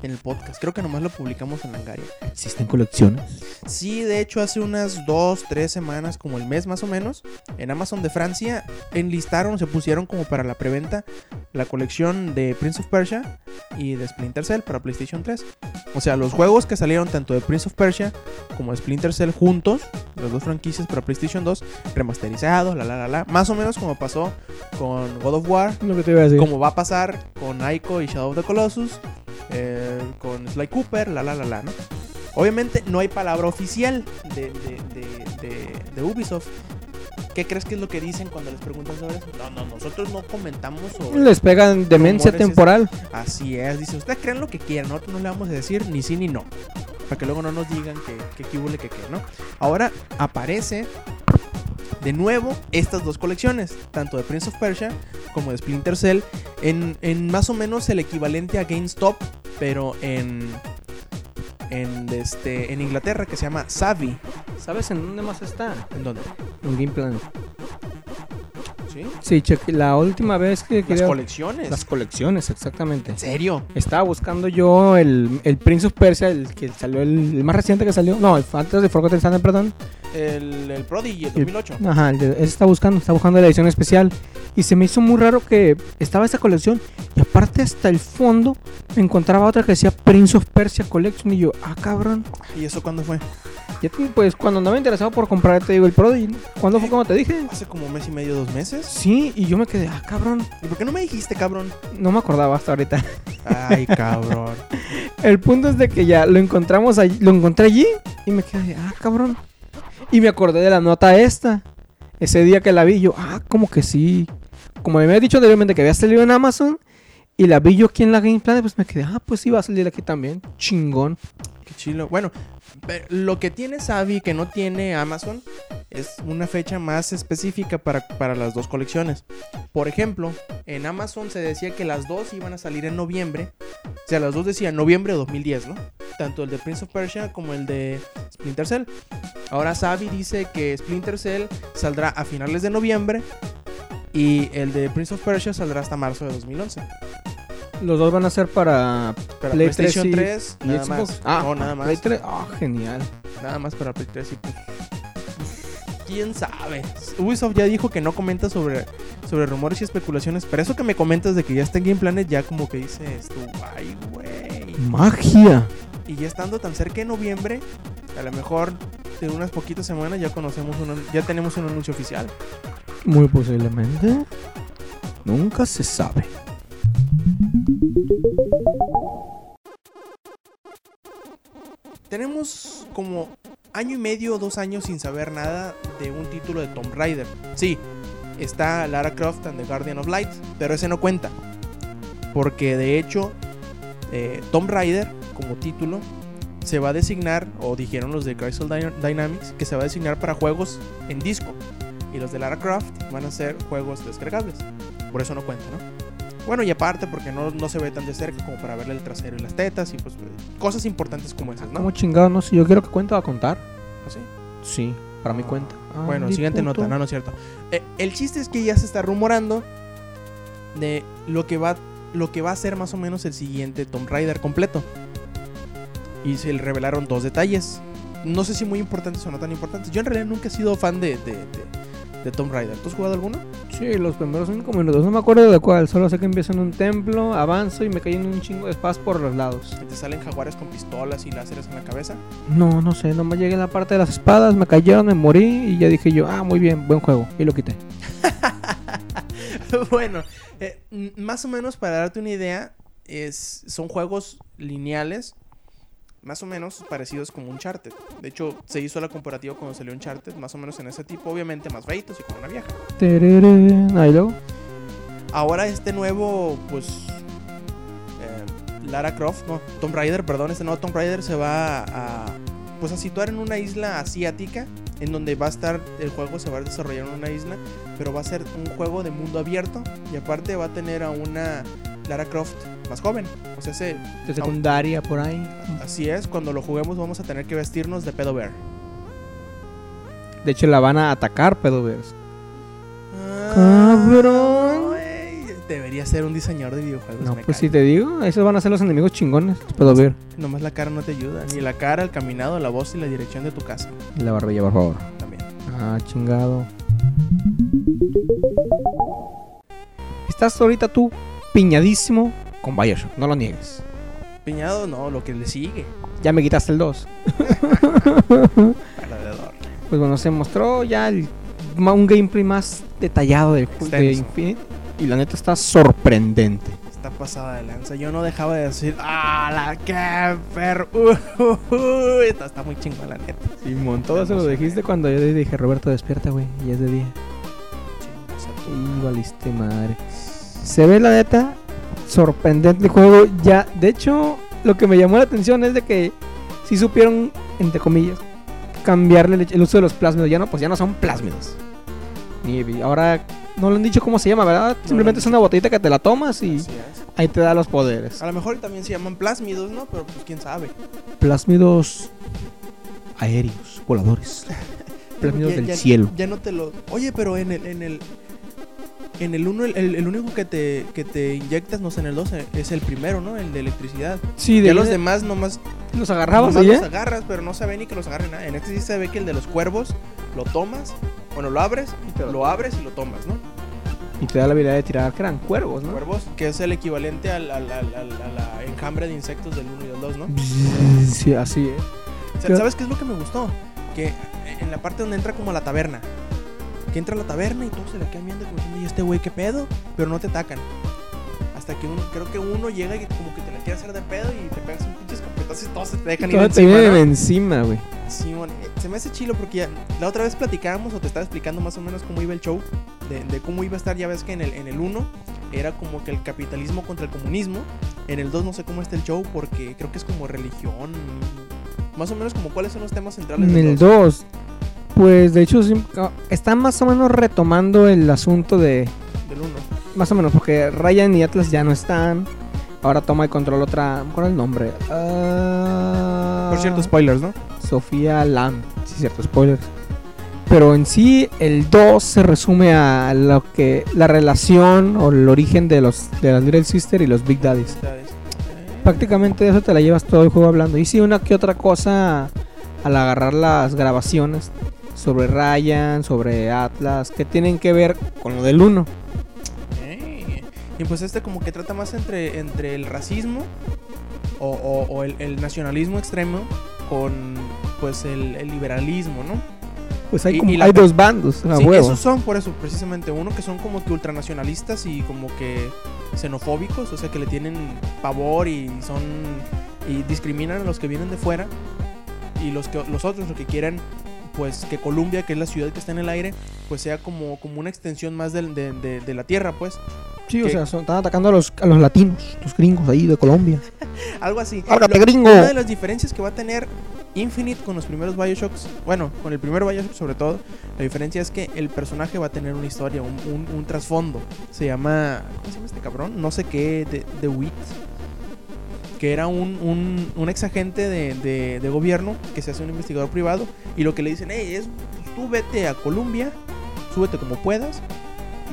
En el podcast. Creo que nomás lo publicamos en Langaria. ¿Existen colecciones? Sí, de hecho, hace unas dos, tres semanas, como el mes más o menos, en Amazon de Francia, enlistaron, se pusieron como para la preventa la colección de Prince of Persia y de Splinter Cell para PlayStation 3. O sea, los juegos que salieron tanto de Prince of Persia como de Splinter Cell juntos, las dos franquicias para PlayStation 2, remasterizados, la la la la, más o menos como pasó con God of War, Lo que te iba a decir. como va a pasar con Ico y Shadow of the Colossus, eh, con Sly Cooper, la la la la, ¿no? Obviamente no hay palabra oficial de, de- de- de Ubisoft. ¿Qué crees que es lo que dicen cuando les preguntan sobre eso? No, no, nosotros no comentamos sobre... Les pegan demencia temporal. Así es, dice, ustedes creen lo que quieran, nosotros no le vamos a decir ni sí ni no. Para que luego no nos digan que, que qué que qué, ¿no? Ahora aparece de nuevo estas dos colecciones, tanto de Prince of Persia como de Splinter Cell, en, en más o menos el equivalente a GameStop, pero en, en, este, en Inglaterra, que se llama Savvy. ¿Sabes en dónde más está? ¿En dónde? En Game Planet. ¿Sí? Sí, cheque, la última vez que Las colecciones. Las colecciones, exactamente. ¿En serio? Estaba buscando yo el, el Prince of Persia, el que salió, el, el más reciente que salió. No, el antes de Forgotten Sands, perdón. El, el Prodigy, el 2008. Ajá, el de- ese estaba buscando, estaba buscando la edición especial. Y se me hizo muy raro que estaba esa colección. Y aparte, hasta el fondo, me encontraba otra que decía Prince of Persia Collection. Y yo, ah, cabrón. ¿Y eso cuándo fue? Ya te- pues cuando andaba interesado por comprar, te digo, el Prodigy. ¿Cuándo fue como te dije? Hace como un mes y medio, dos meses. Sí, y yo me quedé, ah, cabrón. ¿Y por qué no me dijiste, cabrón? No me acordaba hasta ahorita. Ay, cabrón. El punto es de que ya lo encontramos allí, lo encontré allí y me quedé, ah, cabrón. Y me acordé de la nota esta. Ese día que la vi, yo, ah, como que sí. Como me había dicho anteriormente que había salido en Amazon y la vi yo aquí en la Game Planet, pues me quedé, ah, pues sí va a salir aquí también. Chingón. Qué chilo. Bueno, lo que tiene Savi que no tiene Amazon es una fecha más específica para, para las dos colecciones. Por ejemplo, en Amazon se decía que las dos iban a salir en noviembre. O sea, las dos decían noviembre de 2010, ¿no? Tanto el de Prince of Persia como el de Splinter Cell. Ahora Savi dice que Splinter Cell saldrá a finales de noviembre y el de Prince of Persia saldrá hasta marzo de 2011. Los dos van a ser para Para Play PlayStation 3 y- 3, y nada Xbox. más. Ah, no, nada más. Play 3. Ah, genial. Nada más para Play 3 y ¿Quién sabe? Ubisoft ya dijo que no comenta sobre, sobre rumores y especulaciones. Pero eso que me comentas de que ya está en Game Planet, ya como que dices tú, ay, güey. Magia. Y ya estando tan cerca de noviembre, a lo mejor de unas poquitas semanas ya conocemos un, ya tenemos un anuncio oficial. Muy posiblemente. Nunca se sabe. Tenemos como año y medio o dos años sin saber nada de un título de Tomb Raider. Sí, está Lara Croft and the Guardian of Light, pero ese no cuenta. Porque de hecho, eh, Tomb Raider como título se va a designar, o dijeron los de Crystal Dyna- Dynamics, que se va a designar para juegos en disco. y los de Lara Croft van a ser juegos descargables. Por eso no cuenta, ¿no? Bueno, y aparte porque no, no se ve tan de cerca como para verle el trasero y las tetas y pues cosas importantes como esas, ¿no? ¿Cómo chingado? No sé, yo quiero que cuente va a contar. ¿Así? Sí, para mi cuenta. Bueno, Ay, siguiente nota, no, no es cierto. Eh, el chiste es que ya se está rumorando de lo que va lo que va a ser más o menos el siguiente Tomb Raider completo. Y se le revelaron dos detalles. No sé si muy importantes o no tan importantes. Yo en realidad nunca he sido fan de, de, de- de Tomb Raider. ¿Tú has jugado alguno? Sí, los primeros cinco minutos. No me acuerdo de cuál. Solo sé que empiezo en un templo, avanzo y me caen un chingo de espadas por los lados. Te salen jaguares con pistolas y láseres en la cabeza. No, no sé. Nomás llegué a la parte de las espadas, me cayeron, me morí y ya dije yo, ah, muy bien, buen juego. Y lo quité. bueno, eh, más o menos para darte una idea, es, son juegos lineales, más o menos parecidos como Uncharted. De hecho, se hizo la comparativa cuando salió Uncharted, más o menos en ese tipo, obviamente más feitos y con una vieja. Ahí luego. Ahora este nuevo, pues, eh, Lara Croft, no, Tomb Raider, perdón, este nuevo Tomb Raider se va a, pues, a situar en una isla asiática, en donde va a estar, el juego se va a desarrollar en una isla, pero va a ser un juego de mundo abierto y aparte va a tener a una Lara Croft más joven. O sea, ese, De secundaria por ahí. así es, cuando lo juguemos vamos a tener que vestirnos de pedo bear. De hecho, la van a atacar, pedovers. Cabrón. Debería ser un diseñador de videojuegos. No, pues cae. si te digo, esos van a ser los enemigos chingones. los pedover. Nomás la cara no te ayuda. Ni la cara, el caminado, la voz y la dirección de tu casa. La barbilla, por favor. También. Ah, chingado. Estás ahorita tú piñadísimo con Bioshock, no lo niegues. Piñado, no, lo que le sigue. Ya me quitaste el 2. Alrededor. Pues bueno, se mostró ya el- un gameplay más detallado del juego de. Infinite. Y la neta está sorprendente. Está pasada de lanza. Yo no dejaba de decir, ¡ah, la que perro! Uh, uh, uh". Está, está muy chingón, la neta. Simón, todo se lo dijiste cuando yo le dije, Roberto, despierta, güey. Y es de día. Tu- Y valiste madre. Se ve la neta sorprendente el juego. Ya, de hecho, lo que me llamó la atención es de que si supieron, entre comillas, cambiarle el, uso de los plásmidos. Ya no, pues ya no son plásmidos. Ni, ahora no le han dicho cómo se llama, ¿verdad? Simplemente es una botellita que te la tomas y ahí te da los poderes. A lo mejor también se llaman plásmidos, ¿no? Pero pues quién sabe. Plásmidos aéreos, voladores. Plásmidos Ya- del ya- cielo. Ya no te lo. Oye, pero en el. En el en el uno, el, el- único que te, que te inyectas, no sé, en el 2 es el primero, ¿no? El de electricidad. Sí, Ya de los demás nomás los agarrabas Nomás los ¿eh? agarras, pero no se ve ni que los agarren nada. En este sí se ve que el de los cuervos lo tomas, bueno, lo abres, Y te lo- lo abres y lo tomas, ¿no? Y te da la habilidad de tirar, que eran cuervos, ¿no? Cuervos, que es el equivalente al, al- al- al- enjambre de insectos del 1 y del 2, ¿no? Sí, así es. ¿Sabes qué es lo que me gustó? Que en la parte donde entra como a la taberna. Que entra a la taberna y todos se le quedan viendo como diciendo, ¿y este güey qué pedo? Pero no te atacan. Hasta que uno, creo que uno llega y como que te la quiere hacer de pedo y te pegas un pinche escopetazo y todos se te dejan ir te encima, viene ¿no? encima, güey. Simón, eh, se me hace chilo porque ya la otra vez platicábamos o te estaba explicando más o menos cómo iba el show, de, de cómo iba a estar, ya ves que en el, en el 1 era como que el capitalismo contra el comunismo, en el 2 no sé cómo está el show porque creo que es como religión, más o menos como cuáles son los temas centrales En el 2. 2, pues de hecho ah, están más o menos retomando el asunto de. Del 1. Más o menos, porque Ryan y Atlas ya no están. Ahora toma el control otra. ¿Cuál es el nombre? Ah, Por cierto, spoilers, ¿no? Sofía Lam. Sí, cierto, spoilers. Pero en sí, el 2 se resume a lo que. La relación o el origen de los de las Little Sister y los Big Daddies. Prácticamente de eso te la llevas todo el juego hablando. Y sí, una que otra cosa al agarrar las grabaciones sobre Ryan, sobre Atlas, que tienen que ver con lo del 1. eh. Y pues este como que trata más entre, entre el racismo o, o- o el, el nacionalismo extremo con pues el, el liberalismo, ¿no? Pues hay, como- y la hay dos bandos, a Sí, huevo. esos son por eso, precisamente. Uno que son como que ultranacionalistas y como que xenofóbicos, o sea que le tienen pavor y son. y discriminan a los que vienen de fuera. Y los que los otros lo que quieren, pues que Colombia, que es la ciudad que está en el aire, pues sea como, como una extensión más de, de- de la tierra, pues. Sí, o sea, son- están atacando a los, a los latinos, los gringos ahí de Colombia. Algo así. ¡Ábrate, Lo- gringo! Una de las diferencias que va a tener Infinite con los primeros Bioshocks, bueno, con el primer Bioshock sobre todo, la diferencia es que el personaje va a tener una historia, un, un- un trasfondo. Se llama, ¿cómo se llama este cabrón? No sé qué, de, de Witt. Que era un, un, un ex agente de, de- de gobierno que se hace un investigador privado. Y lo que le dicen, hey, es, pues, tú vete a Colombia, súbete como puedas.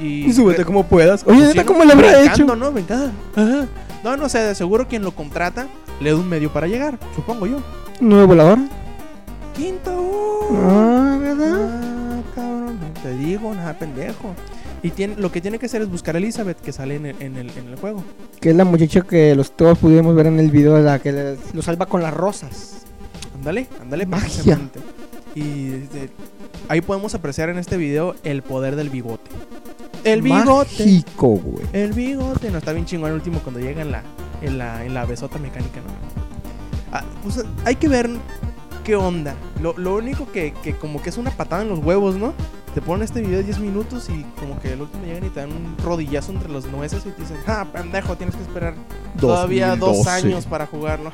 Y, Y súbete como puedas. Oye, Pues neta, ¿cómo ¿no? le habrá hecho? ¿no? Brincando. Ajá. No, no sé, de seguro quien lo contrata le da un medio para llegar, supongo yo. ¿Nuevo volador? Quinto. Ah, ¿verdad? Ah, cabrón, no te digo, nada pendejo. Y tiene, lo que tiene que hacer es buscar a Elizabeth que sale en el, en el, en el juego. Que es la muchacha que los todos pudimos ver en el video, la que le- lo salva con las rosas. Ándale, ándale, Magia. Y este, ahí podemos apreciar en este video el poder del bigote. El bigote. Mágico, güey. El bigote. No, está bien chingón el último cuando llega en la, en la, en la besota mecánica, ¿no? Ah, pues hay que ver qué onda. Lo, lo único que, que como que es una patada en los huevos, ¿no? Te ponen este video de 10 minutos y como que el último llegan y te dan un rodillazo entre los nueces y te dicen, ah, pendejo, tienes que esperar todavía dos años para jugarlo.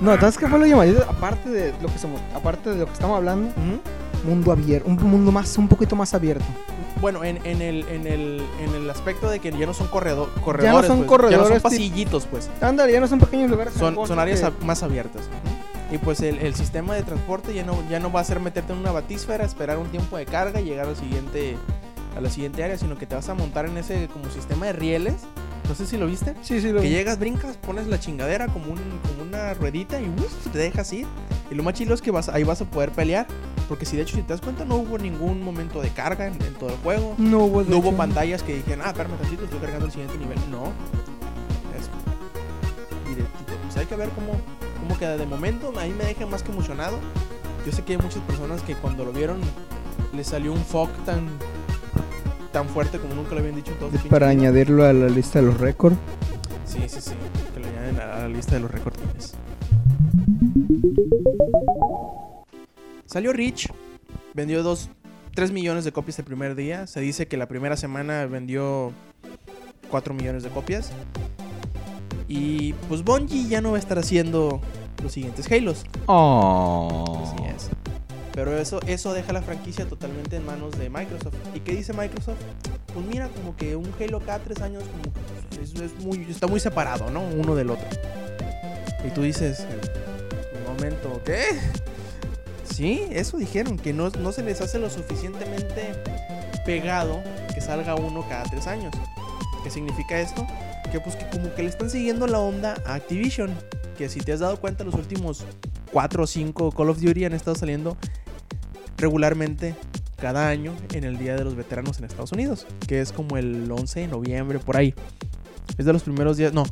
No, ¿sabes qué fue lo llamativo? Aparte de lo que somos, aparte de lo que estamos hablando, mundo abierto, un mundo más, un poquito más abierto. Bueno, en, en el, en, el, en el aspecto de que ya no son corredor, corredores, son pues, ya no corredores son pasillitos, pues. Ándale, ya no son pequeños lugares. son, son áreas que- más abiertas. Y pues el, el sistema de transporte ya no, ya no va a ser meterte en una batísfera, esperar un tiempo de carga y llegar al siguiente, a la siguiente área, sino que te vas a montar en ese como sistema de rieles. No sé si lo viste. Sí, sí, lo Que vi. llegas, brincas, pones la chingadera como, un, como una ruedita y uf, te dejas ir. Y lo más chilo es que vas, ahí vas a poder pelear. Porque si de hecho, si te das cuenta, no hubo ningún momento de carga en, en todo el juego. No hubo, No hubo pantallas que dijeran, ah, espérame tantito, estoy cargando el siguiente nivel. No. Es directito. Pues hay que ver cómo, cómo queda. De momento, a mí me deja más que emocionado. Yo sé que hay muchas personas que cuando lo vieron les salió un fog tan tan fuerte como nunca lo habían dicho todos Para añadirlo a la lista de los récords. Sí, sí, sí. Que lo añaden a la lista de los récords. Salió Rich. Vendió 2, 3 millones de copias el primer día. Se dice que la primera semana vendió 4 millones de copias. Y pues Bungie ya no va a estar haciendo los siguientes Halos. Oh. Así es. Pero eso, eso deja la franquicia totalmente en manos de Microsoft. ¿Y qué dice Microsoft? Pues mira, como que un Halo cada tres años como que pues, es, es muy, está muy separado, ¿no? Uno del otro. Y tú dices, un momento, ¿qué? Sí, eso dijeron, que no, no se les hace lo suficientemente pegado que salga uno cada tres años. ¿Qué significa esto? Pues que como que le están siguiendo la onda a Activision. Que si te has dado cuenta los últimos 4 o 5 Call of Duty han estado saliendo regularmente cada año en el Día de los Veteranos en Estados Unidos, que es como el 11 de noviembre, por ahí. Es de los primeros días, no.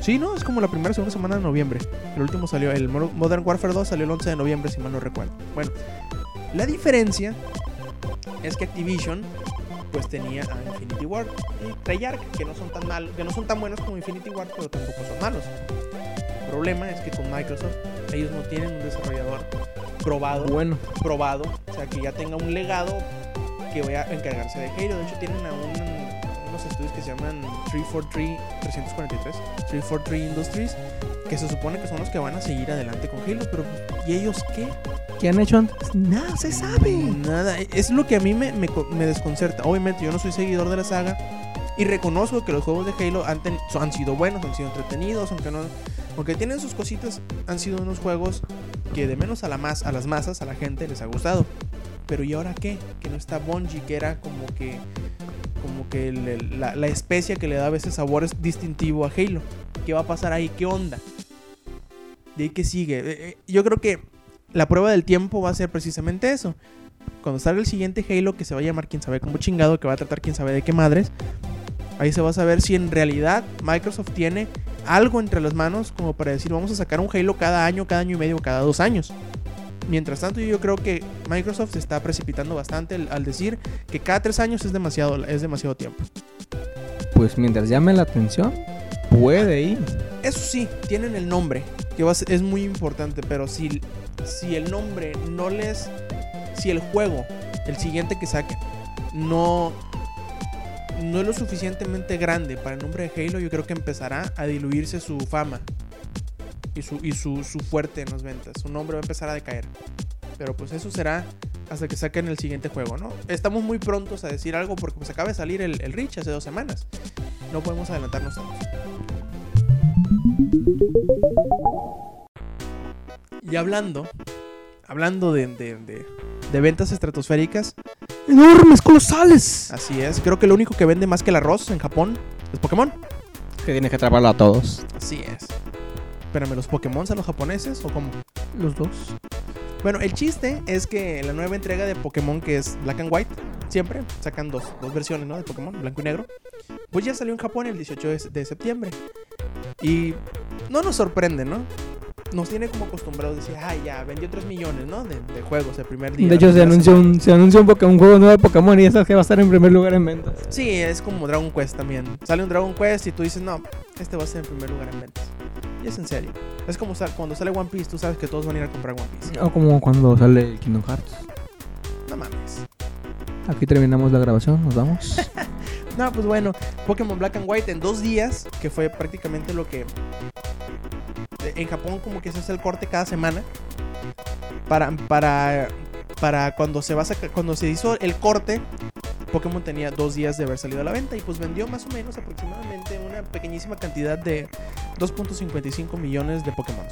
Sí, no, es como la primera segunda semana de noviembre. El último salió, el Mo- Modern Warfare 2 salió el 11 de noviembre, si mal no recuerdo. Bueno, la diferencia es que Activision pues tenía a Infinity Ward y Treyarch, que no son tan mal, que no son tan buenos como Infinity Ward, pero tampoco son malos. El problema es que con Microsoft ellos no tienen un desarrollador probado Bueno. probado, o sea, que ya tenga un legado que vaya a encargarse de Halo. De hecho, tienen a un- unos estudios que se llaman 343, 343, 343 Industries, que se supone que son los que van a seguir adelante con Halo, pero ¿y ellos qué? ¿Qué han hecho antes? Nada se sabe. Nada, es lo que a mí me, me co- me desconcerta. Obviamente, yo no soy seguidor de la saga y reconozco que los juegos de Halo han, han sido buenos, han sido entretenidos, aunque no. Aunque tienen sus cositas, han sido unos juegos que de menos a, la más, a las masas, a la gente les ha gustado. Pero ¿y ahora qué? Que no está Bungie, que era como que como que la, la especia que le da a veces sabor es distintivo a Halo. ¿Qué va a pasar ahí? ¿Qué onda? ¿De ahí qué sigue? Eh, eh, yo creo que la prueba del tiempo va a ser precisamente eso. Cuando salga el siguiente Halo, que se va a llamar quién sabe cómo chingado, que va a tratar quién sabe de qué madres, ahí se va a saber si en realidad Microsoft tiene algo entre las manos como para decir vamos a sacar un Halo cada año, cada año y medio, cada dos años. Mientras tanto, yo creo que Microsoft se está precipitando bastante al- decir que cada tres años es demasiado, es demasiado tiempo. Pues mientras llame la atención, puede ir. Eso sí, tienen el nombre, que va a ser- es muy importante, pero si, si el nombre no les... Si el juego, el siguiente que saquen, no, no es lo suficientemente grande para el nombre de Halo, yo creo que empezará a diluirse su fama. y, su, y su, su fuerte en las ventas. Su nombre va a empezar a decaer. Pero pues eso será hasta que saquen el siguiente juego, ¿no? Estamos muy prontos a decir algo porque pues acaba de salir el, el Reach hace dos semanas. No podemos adelantarnos tanto. Y hablando, hablando de, de, de- de ventas estratosféricas, ¡Enormes, colosales! así es. Creo que lo único que vende más que el arroz en Japón es Pokémon. Que tienes que atraparlo a todos. Así es. Espérame, ¿los Pokémon a los japoneses o cómo? Los dos. Bueno, el chiste es que la nueva entrega de Pokémon, que es Black and White, siempre sacan dos, dos versiones, ¿no? De Pokémon, blanco y negro. Pues ya salió en Japón el 18 de, de septiembre. Y no nos sorprende, ¿no? Nos tiene como acostumbrados decir, ay, ya, vendió 3 millones, ¿no? De, de juegos el primer día. De hecho, se anunció un, se anunció un, Pokémon- un juego nuevo de Pokémon y esa que va a estar en primer lugar en ventas. Sí, es como Dragon Quest también. Sale un Dragon Quest y tú dices, no, este va a ser en primer lugar en ventas. Y es en serio. Es como cuando sale One Piece, tú sabes que todos van a ir a comprar One Piece. O como cuando sale Kingdom Hearts. No mames. Aquí terminamos la grabación, nos vamos. No, pues bueno, Pokémon Black and White en dos días, que fue prácticamente lo que... En Japón como que se hace el corte cada semana. Para, para, para cuando se va a sacar- cuando se hizo el corte, Pokémon tenía dos días de haber salido a la venta y pues vendió más o menos aproximadamente una pequeñísima cantidad de 2.55 millones de Pokémon.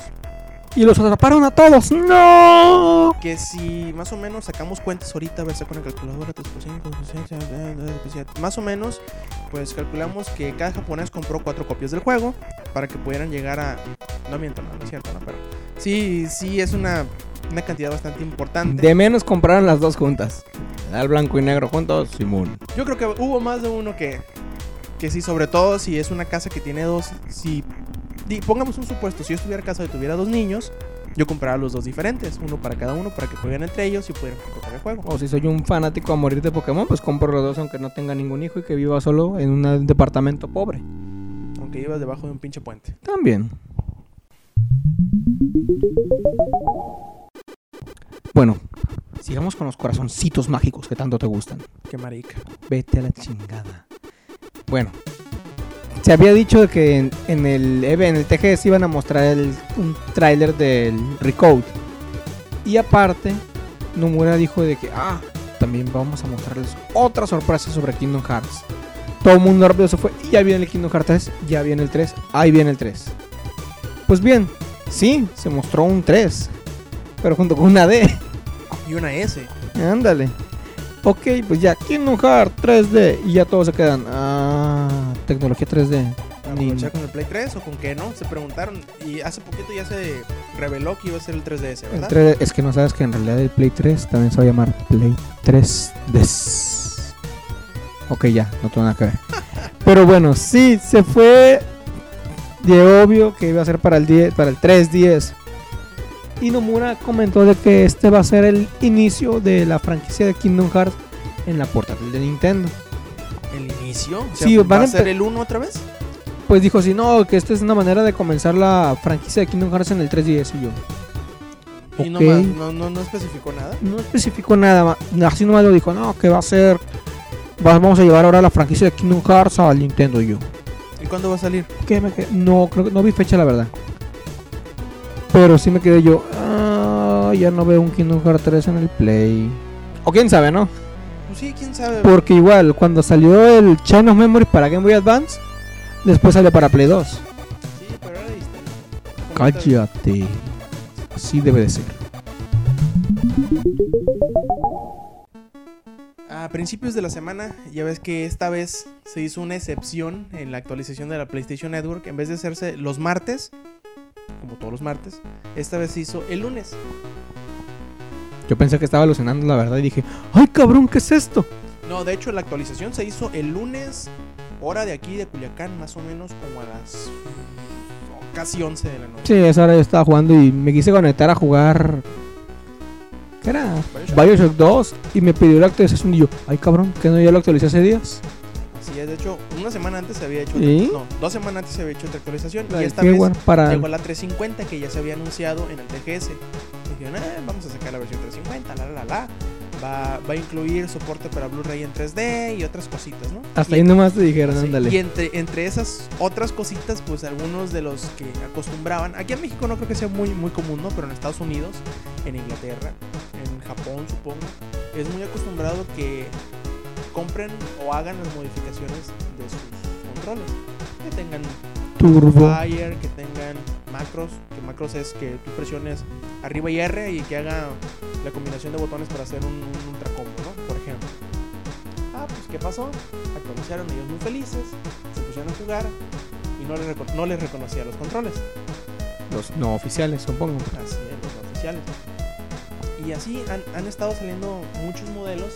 y los atraparon a todos. ¡No! Que si más o menos sacamos cuentas ahorita, a ver, saco una calculadora, 3 por 5, 6, eh, eh, eh, más o menos, pues calculamos que cada japonés compró cuatro copias del juego para que pudieran llegar a... No miento, no, no es cierto, no, pero sí, sí es una, una cantidad bastante importante. De menos compraron las dos juntas. Al blanco y negro juntos, Simón. Yo creo que hubo más de uno que, que sí, sobre todo si es una casa que tiene dos, si... di- Pongamos un supuesto, si yo estuviera casado y tuviera dos niños, yo comprara los dos diferentes, uno para cada uno, para que jueguen entre ellos y pudieran comprar el juego. O si soy un fanático a morir de Pokémon, pues compro los dos aunque no tenga ningún hijo y que viva solo en un departamento pobre. Aunque ibas debajo de un pinche puente. También. Bueno, sigamos con los corazoncitos mágicos que tanto te gustan. Qué marica. Vete a la chingada. Bueno, se había dicho que en, en el en el TGS iban a mostrar el- un tráiler del Recode. Y aparte, Nomura dijo de que, ah, también vamos a mostrarles otra sorpresa sobre Kingdom Hearts. Todo el mundo rápido se fue. Y ya viene el Kingdom Hearts 3, ya viene el 3, ahí viene el 3. Pues bien, sí, se mostró un 3. Pero junto con una D. Y una S. Ándale. Ok, pues ya, Kingdom Hearts 3D. Y ya todos se quedan. Ah, tecnología 3D. Ni- ¿Aprovechar con el Play 3 o con qué no? Se preguntaron. Y hace poquito ya se reveló que iba a ser el 3DS, el ¿verdad? 3D es que no sabes que en realidad el Play 3 también se va a llamar Play 3D. Ok, ya, no tengo nada que ver. Pero bueno, sí, se fue de obvio que iba a ser para el 10, para el 3DS. Y Nomura comentó de que este va a ser el inicio de la franquicia de Kingdom Hearts en la portátil de Nintendo. ¿El inicio? O Sí, ¿Va a ser el 1 otra vez? Pues dijo, si no, que esta es una manera de comenzar la franquicia de Kingdom Hearts en el 3DS y yo. Y no, Ok. más, no, no, no especificó nada. No especificó nada, así nomás lo dijo, no, que va a ser... va- Vamos a llevar ahora la franquicia de Kingdom Hearts al Nintendo y yo. ¿Y cuándo va a salir? ¿Qué me? No, creo que no vi fecha la verdad. Pero sí me quedé yo, ah, ya no veo un Kingdom Hearts 3 en el Play. O quién sabe, ¿no? Pues sí, quién sabe. Porque igual, cuando salió el Chain of Memory para Game Boy Advance, después salió para Play 2. Sí, pero esta- Cállate. Así debe de ser. A principios de la semana, ya ves que esta vez se hizo una excepción en la actualización de la PlayStation Network. En vez de hacerse los martes, como todos los martes, esta vez se hizo el lunes. Yo pensé que estaba alucinando la verdad y dije, ¡ay cabrón, qué es esto! No, de hecho la actualización se hizo el lunes, hora de aquí de Culiacán, más o menos como a las casi 11 de la noche. Sí, esa hora yo estaba jugando y me quise conectar a jugar. ¿Qué era? Bioshock. Bioshock 2 y me pidió la actualización y yo, ¡ay cabrón! que no ya lo actualicé hace días? Así es, de hecho, una semana antes se había hecho. ¿Y? No, dos semanas antes se había hecho otra actualización. La y esta vez para. llegó la 350 que ya se había anunciado en el TGS. Dijeron, "Ah, vamos a sacar la versión 350, la la la la. Va, va a incluir soporte para Blu-ray en 3D y otras cositas, ¿no? Hasta Y- ahí nomás te dijeron, ándale. Y entre, entre esas otras cositas, pues algunos de los que acostumbraban, aquí en México no creo que sea muy, muy común, ¿no? Pero en Estados Unidos, en Inglaterra, en Japón supongo, es muy acostumbrado que compren o hagan las modificaciones de sus controles. Que tengan Turbo. Fire, que tengan macros, que macros es que tú presiones arriba y R y que haga la combinación de botones para hacer un, un ultra combo, ¿no? Por ejemplo. Ah, pues ¿qué pasó? Actualizaron ellos muy felices, se pusieron a jugar y no les, no les reconocía los controles. Los no oficiales, supongo. Así es, los oficiales. Y así han, han estado saliendo muchos modelos,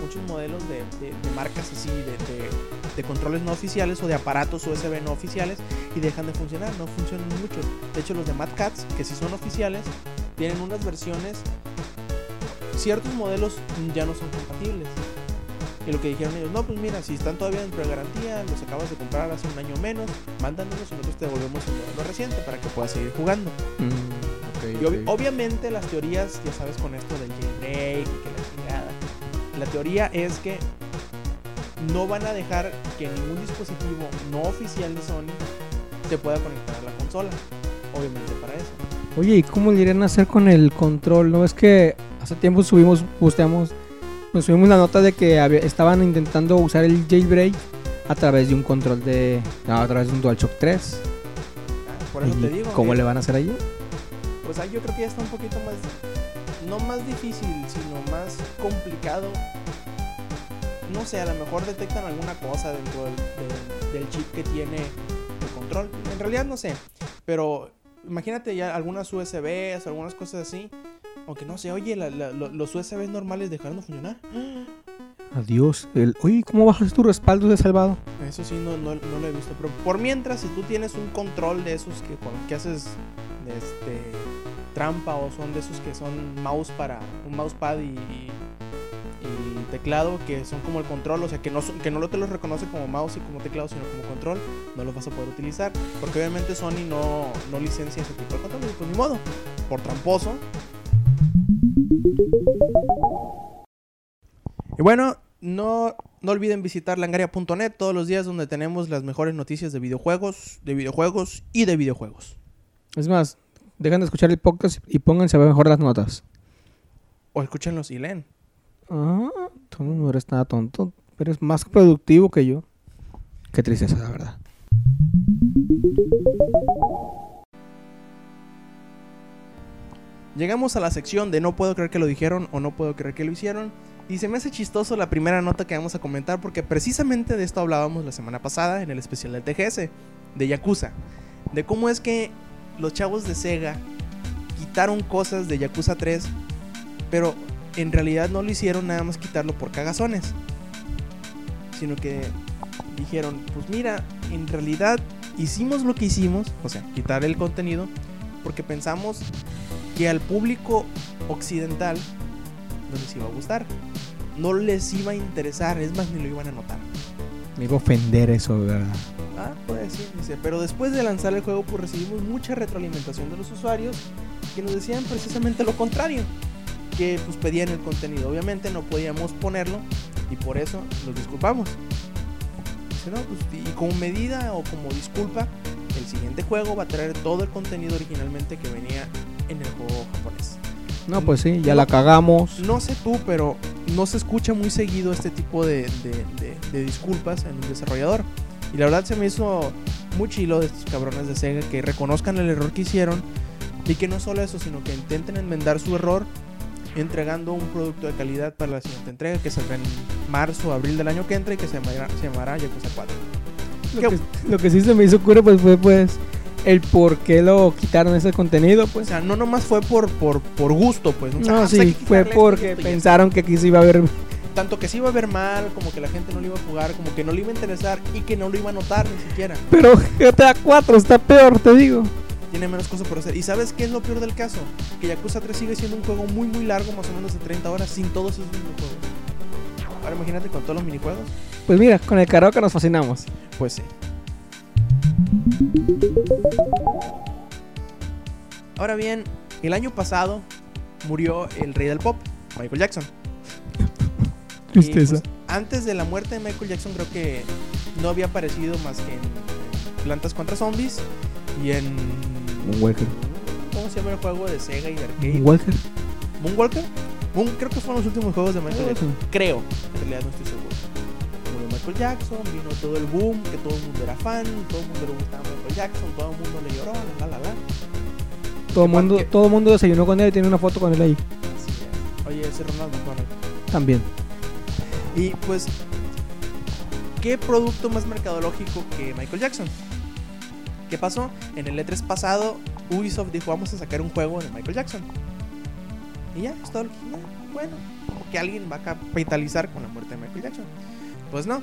muchos modelos de, de- marcas así, de, de- de controles no oficiales o de aparatos USB no oficiales y dejan de funcionar, no funcionan mucho. De hecho, los de Mad Cats, que sí son oficiales, tienen unas versiones, ciertos modelos ya no son compatibles. Y lo que dijeron ellos, no, pues mira, si están todavía dentro de garantía, los acabas de comprar hace un año menos, mándanos y nosotros te devolvemos el modelo reciente para que puedas seguir jugando. Mm, Y ob- obviamente las teorías, ya sabes, con esto del jailbreak y que la chingada. La teoría es que no van a dejar que ningún dispositivo no oficial de Sony se pueda conectar a la consola. Obviamente para eso. Oye, ¿y cómo le irían a hacer con el control? ¿No es que hace tiempo subimos, posteamos, nos subimos la nota de que había- estaban intentando usar el jailbreak a través de un control de... no, a través de un DualShock 3. Ah, Por eso ¿Y te digo. ¿Cómo le van a hacer ahí? Pues ahí yo creo que ya está un poquito más. No más difícil, sino más complicado. No sé, a lo mejor detectan alguna cosa dentro del, del- del chip que tiene el control. En realidad no sé. Pero imagínate ya algunas USBs, algunas cosas así. Aunque no sé, oye, la- la- lo- los USBs normales dejaron de funcionar. Adiós. El... Oye, ¿cómo bajas tu respaldo de salvado? Eso sí, no, no, no lo he visto. Pero por mientras, si tú tienes un control de esos que, que haces este, trampa o son de esos que son mouse para un mousepad y, y- teclado, que son como el control, o sea, que no, que no te los reconoce como mouse y como teclado, sino como control, no los vas a poder utilizar. Porque obviamente Sony no, no licencia ese tipo de controles. Pues ni modo, por tramposo. Y bueno, no, no olviden visitar langaria.net todos los días donde tenemos las mejores noticias de videojuegos, de videojuegos y de videojuegos. Es más, dejan de escuchar el podcast y pónganse a ver mejor las notas. O escúchenlos y leen. Ah, tú no eres nada tonto. Eres más productivo que yo. Qué tristeza, la verdad. Llegamos a la sección de no puedo creer que lo dijeron o no puedo creer que lo hicieron. Y se me hace chistoso la primera nota que vamos a comentar porque precisamente de esto hablábamos la semana pasada en el especial del TGS, de Yakuza. De cómo es que los chavos de Sega quitaron cosas de Yakuza 3, pero en realidad no lo hicieron nada más quitarlo por cagazones. Sino que dijeron, pues mira, en realidad hicimos lo que hicimos, o sea, quitar el contenido, porque pensamos que al público occidental no les iba a gustar. No les iba a interesar, es más, ni lo iban a notar. Me iba a ofender eso, ¿verdad? Ah, puede ser, dice. Pero después de lanzar el juego, pues recibimos mucha retroalimentación de los usuarios que nos decían precisamente lo contrario. Que pues pedían el contenido. Obviamente no podíamos ponerlo y por eso los disculpamos. Dice, no, pues, y como medida o como disculpa, el siguiente juego va a traer todo el contenido originalmente que venía en el juego japonés. No, pues sí, ya No. la cagamos. No sé tú, pero no se escucha muy seguido este tipo de, de- de- de disculpas en un desarrollador. Y la verdad se me hizo muy chilo de estos cabrones de Sega que reconozcan el error que hicieron y que no solo eso, sino que intenten enmendar su error entregando un producto de calidad para la siguiente entrega que saldrá en marzo o abril del año que entra y que se llamará, se llamará Yakuza 4. Lo que, lo que sí se me hizo cura pues fue pues el por qué lo quitaron ese contenido, O pues. sea, no nomás fue por, por, por gusto, pues. O sea, No, ah, pues sí, que fue porque pensaron que aquí se iba a ver. Tanto que se iba a ver mal, como que la gente no lo iba a jugar, como que no le iba a interesar y que no lo iba a notar ni siquiera. Pero GTA 4 está peor, te digo. Tiene menos cosas por hacer. ¿Y sabes qué es lo peor del caso? Que Yakuza 3 sigue siendo un juego muy muy largo, más o menos de 30 horas, sin todos esos minijuegos. Ahora imagínate con todos los minijuegos. Pues mira, con el karaoke nos fascinamos. Pues sí. Ahora bien, el año pasado murió el rey del pop, Michael Jackson. Tristeza. Pues, antes de la muerte de Michael Jackson creo que no había aparecido más que en Plantas contra Zombies y en... Moonwalker. ¿Cómo se llama el juego de Sega y de arcade? Moonwalker. ¿Moonwalker? Moon, creo que fueron los últimos juegos de Michael Jackson. Creo. En realidad no estoy seguro. Murió Michael Jackson, vino todo el boom, que todo el mundo era fan, todo el mundo le gustaba Michael Jackson, todo el mundo le lloró, la la la. Todo el mundo, que- todo mundo desayunó con él y tiene una foto con él ahí. Así es. Oye, ese Ronald McDonald. También. Y pues, ¿qué producto más mercadológico que Michael Jackson? ¿Qué pasó? En el E3 pasado, Ubisoft dijo, vamos a sacar un juego de Michael Jackson. Y ya, es todo lo que... Bueno, que alguien va a capitalizar con la muerte de Michael Jackson. Pues no.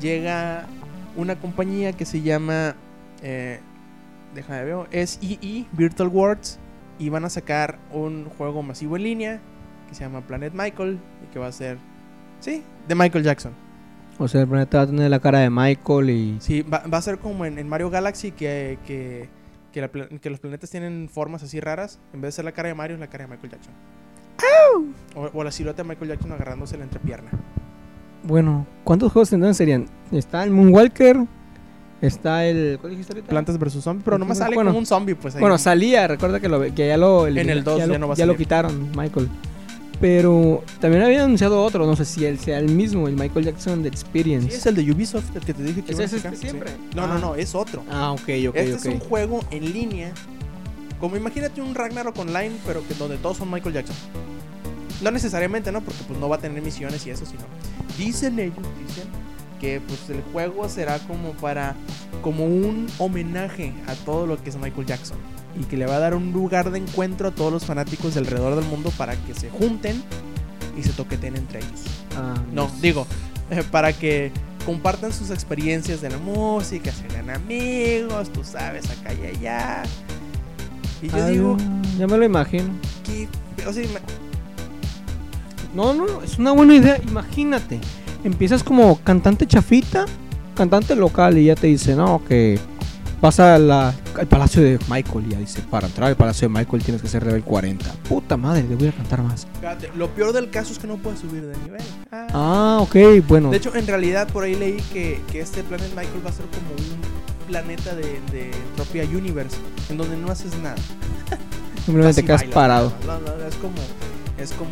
Llega una compañía que se llama... Eh, déjame ver. Es EE, Virtual Worlds. Y van a sacar un juego masivo en línea que se llama Planet Michael. Y que va a ser... Sí, de Michael Jackson. O sea, el planeta va a tener la cara de Michael y. Sí, va, va a ser como en, en Mario Galaxy que, que, que, la pla- que los planetas tienen formas así raras. En vez de ser la cara de Mario, es la cara de Michael Jackson. O, o la silueta de Michael Jackson agarrándose la entrepierna. Bueno, ¿cuántos juegos tendrán serían? Está el Moonwalker. Está el. ¿Cuál dijiste ahorita? Plantas versus zombies, pero nomás sale Bueno. como un zombie, pues ahí. Bueno, salía, recuerda que, lo, que ya lo En el dos ya, ya lo, no va a ya lo salir. quitaron, Michael. Pero también había anunciado otro, no sé si él sea el mismo, el Michael Jackson de Experience. Sí, es el de Ubisoft, el que te dije que ¿Ese iban a es este sacar, sí. siempre? No, no, Ah. no, es otro. Ah, ok, ok, este ok. es un juego en línea. Como imagínate un Ragnarok Online, pero que donde todos son Michael Jackson. No necesariamente, ¿no? Porque pues no va a tener misiones y eso, sino. Dicen ellos, dicen que pues el juego será como para. como un homenaje a todo lo que es Michael Jackson. Y que le va a dar un lugar de encuentro a todos los fanáticos de alrededor del mundo para que se junten y se toqueten entre ellos. Ah, No, digo, eh, para que compartan sus experiencias de la música, se hagan amigos, tú sabes, acá y allá. Y yo Ah, digo, Ya me lo imagino. que, o sea, ima- No, no, no, es una buena idea. Imagínate. Empiezas como cantante chafita, cantante local, y ya te dice, no, que pasa la- al palacio de Michael. Y ya dice, para entrar al palacio de Michael tienes que ser level 40. Puta madre, le voy a cantar más. fíjate, lo peor del caso es que no puedes subir de nivel. Ah. Ah, ok, bueno. De hecho, en realidad por ahí leí que, que este Planet Michael va a ser como un planeta de, de Entropia Universe, en donde no haces nada. simplemente quedas parado. No, no, es como, es como,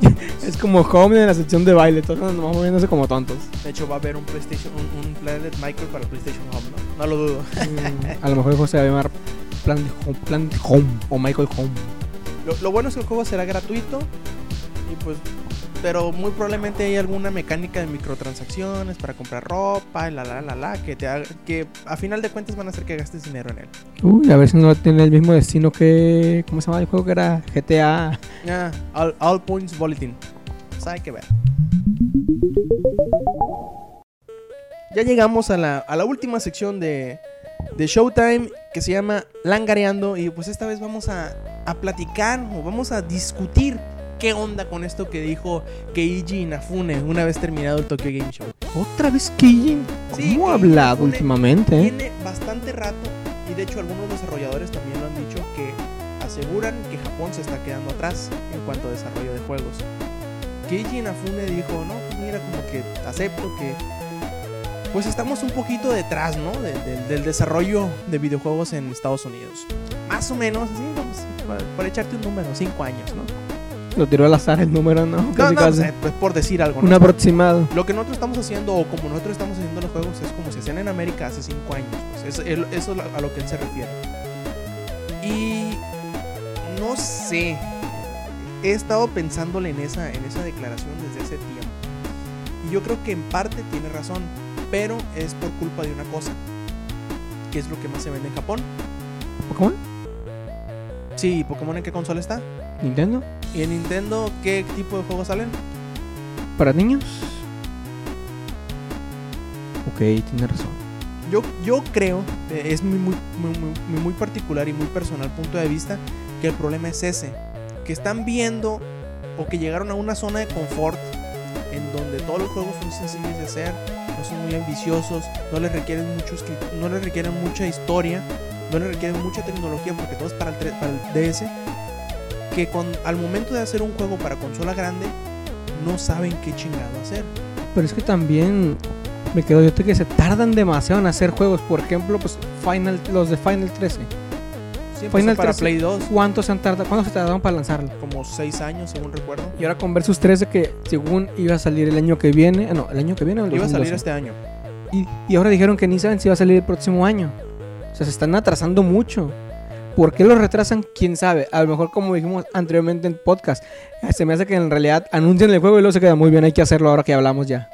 Es como home en la sección de baile, todos nos vamos moviéndose como tontos. De hecho, va a haber un PlayStation, un, un Planet Michael para PlayStation Home, ¿no? No lo dudo. Mm, a lo mejor el juego se va a llamar Planet Home, Planet Home o Michael Home. Lo, lo bueno es que el juego será gratuito. Y pues. Pero muy probablemente hay alguna mecánica de microtransacciones para comprar ropa y la la la la. Que, te haga- que a final de cuentas van a hacer que gastes dinero en él. Uy, a ver si no tiene el mismo destino que. ¿Cómo se llama el juego que era? GTA. Ah, all, All Points Bulletin. Pues hay que ver. Ya llegamos a la, a la última sección de, de Showtime que se llama Langareando. Y pues esta vez vamos a, a platicar o vamos a discutir qué onda con esto que dijo Keiji Inafune una vez terminado el Tokyo Game Show. Otra vez. Sí, ¿Cómo ha Keiji hablado Inafune últimamente? eh? Tiene bastante rato y de hecho algunos desarrolladores también lo han dicho que aseguran que Japón se está quedando atrás en cuanto a desarrollo de juegos. Keiji Inafune dijo, no, pues mira, como que acepto que pues estamos un poquito detrás, ¿no? De- de- del desarrollo de videojuegos en Estados Unidos. Más o menos, así, vamos, para, para echarte un número, cinco años, ¿no? Lo tiró al azar el número, ¿no? No, Casi, no, casi. sea, pues por decir algo, ¿no? Un aproximado. Lo que nosotros estamos haciendo, o como nosotros estamos haciendo los juegos, es como se hacían en América hace 5 años. Pues eso, él- eso es a lo que él se refiere. Y no sé. He estado pensándole en esa, en esa declaración desde hace tiempo. Y yo creo que en parte tiene razón. Pero es por culpa de una cosa. Que es lo que más se vende en Japón. ¿Pokémon? Sí, Pokémon en qué consola está. ¿Nintendo? Y en Nintendo, ¿qué tipo de juegos salen? ¿Para niños? Ok, tiene razón. Yo, yo creo, eh, es mi muy, muy, muy- muy particular y muy personal punto de vista, que el problema es ese. Que están viendo o que llegaron a una zona de confort en donde todos los juegos son sencillos de hacer, no son muy ambiciosos, no les requieren, mucho, escri- no les requieren mucha historia, no les requieren mucha tecnología porque todo es para el, para el DS. Que con, al momento de hacer un juego para consola grande, no saben qué chingado hacer. Pero es que también me quedo yo que se tardan demasiado en hacer juegos. Por ejemplo, pues Final, los de Final 13. Sí, Final para 13. Play 2, ¿Cuántos se han tardado? ¿Cuánto se tardaron para lanzarlo? como 6 años, según recuerdo. Y ahora con Versus 13 que según iba a salir el año que viene. ah, No, el año que viene o el Iba a salir 2012? este año. Y, y ahora dijeron que ni saben si va a salir el próximo año. O sea, se están atrasando mucho. ¿Por qué lo retrasan? ¿Quién sabe? A lo mejor como dijimos anteriormente en podcast, eh, se me hace que en realidad anuncian el juego y luego se queda muy bien, hay que hacerlo ahora que hablamos ya.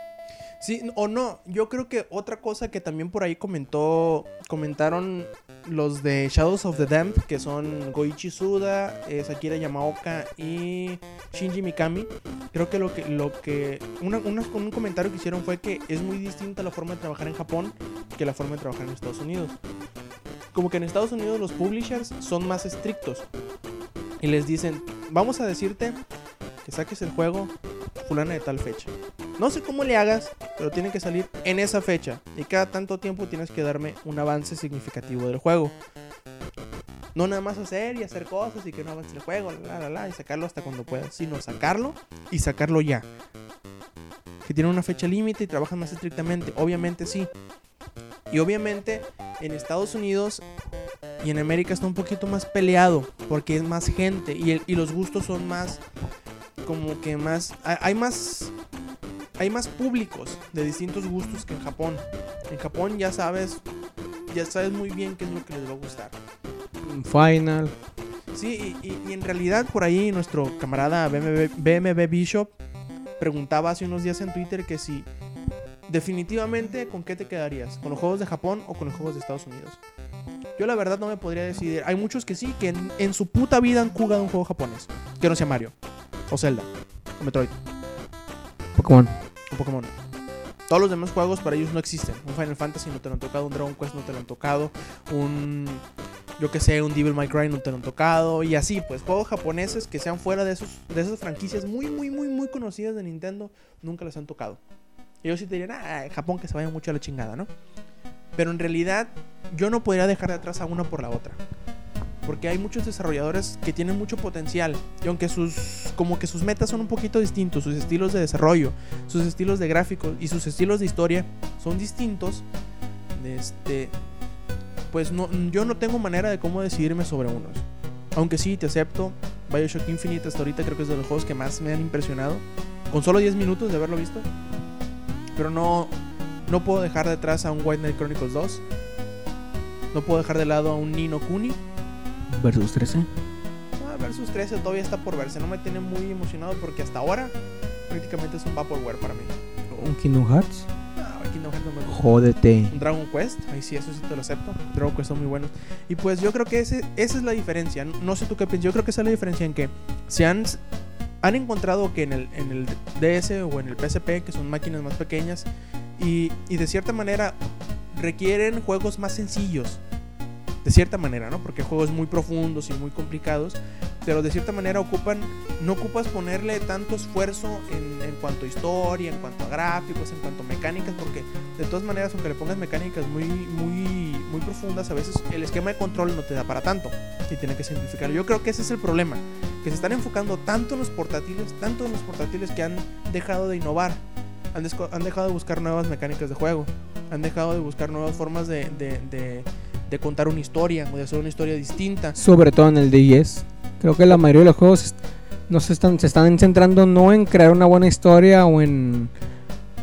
Sí, o no, yo creo que otra cosa que también por ahí comentó, comentaron los de Shadows of the Damned, que son Goichi Suda, eh, Sakira Yamaoka y Shinji Mikami. Creo que lo que, lo que una- una- un comentario que hicieron fue que es muy distinta la forma de trabajar en Japón que la forma de trabajar en Estados Unidos. Como que en Estados Unidos los publishers son más estrictos y les dicen, vamos a decirte que saques el juego fulana de tal fecha. No sé cómo le hagas, pero tiene que salir en esa fecha. Y cada tanto tiempo tienes que darme un avance significativo del juego. No nada más hacer y hacer cosas y que no avance el juego, la la la, y sacarlo hasta cuando puedas, sino sacarlo y sacarlo ya. Que tiene una fecha límite y trabajan más estrictamente, obviamente sí. Y obviamente en Estados Unidos y en América está un poquito más peleado porque es más gente y, el- y los gustos son más como que más hay, más hay más públicos de distintos gustos que en Japón. En Japón ya sabes ya sabes muy bien qué es lo que les va a gustar. Final. Sí, y, y- y en realidad por ahí nuestro camarada BMB, BMB Bishop preguntaba hace unos días en Twitter que si definitivamente con qué te quedarías, con los juegos de Japón o con los juegos de Estados Unidos. Yo la verdad no me podría decidir. Hay muchos que sí, que en, en su puta vida han jugado un juego japonés. Que no sea Mario, o Zelda, o Metroid, Pokémon. o Pokémon. Todos los demás juegos para ellos no existen. Un Final Fantasy no te lo han tocado, un Dragon Quest no te lo han tocado, un yo que sé, un Devil May Cry no te lo han tocado y así, pues juegos japoneses que sean fuera de esos de esas franquicias muy muy muy muy conocidas de Nintendo nunca les han tocado. Ellos sí te dirían, "Ah, Japón que se vaya mucho a la chingada, ¿no?" Pero en realidad yo no podría dejar de atrás a una por la otra. Porque hay muchos desarrolladores que tienen mucho potencial. Y aunque sus. como que sus metas son un poquito distintos, sus estilos de desarrollo, sus estilos de gráficos y sus estilos de historia son distintos. Este. Pues no, yo no tengo manera de cómo decidirme sobre unos. Aunque sí, te acepto. Bioshock Infinite hasta ahorita creo que es de los juegos que más me han impresionado. Con solo 10 minutos de haberlo visto. Pero no. No puedo dejar detrás a un White Knight Chronicles 2. No puedo dejar de lado a un Nino Kuni. Versus 13. Ah, Versus 13 todavía está por verse. No me tiene muy emocionado porque hasta ahora prácticamente es un Vaporware para mí. Un Kingdom Hearts. Ah, Kingdom Hearts no me gusta. Jódete. Un Dragon Quest, ahí sí, eso sí te lo acepto. Dragon Quest son muy buenos. Y pues yo creo que ese, esa es la diferencia. No, no sé tú qué piensas. Yo creo que esa es la diferencia en que se han, han encontrado que en el, en el DS o en el PSP, que son máquinas más pequeñas, y, y de cierta manera requieren juegos más sencillos. De cierta manera, ¿no? Porque juegos muy profundos y muy complicados. Pero de cierta manera ocupan. No ocupas ponerle tanto esfuerzo en, en cuanto a historia, en cuanto a gráficos, en cuanto a mecánicas. Porque de todas maneras, aunque le pongas mecánicas muy, muy, muy profundas, a veces el esquema de control no te da para tanto. Y tiene que simplificarlo. Yo creo que ese es el problema. Que se están enfocando tanto en los portátiles, tanto en los portátiles que han dejado de innovar. Han, dejado de buscar nuevas mecánicas de juego. Han dejado de buscar nuevas formas de, de, de- contar una historia o de hacer una historia distinta. Sobre todo en el DIS. Creo que la mayoría de los juegos no se están, se están centrando no en crear una buena historia o en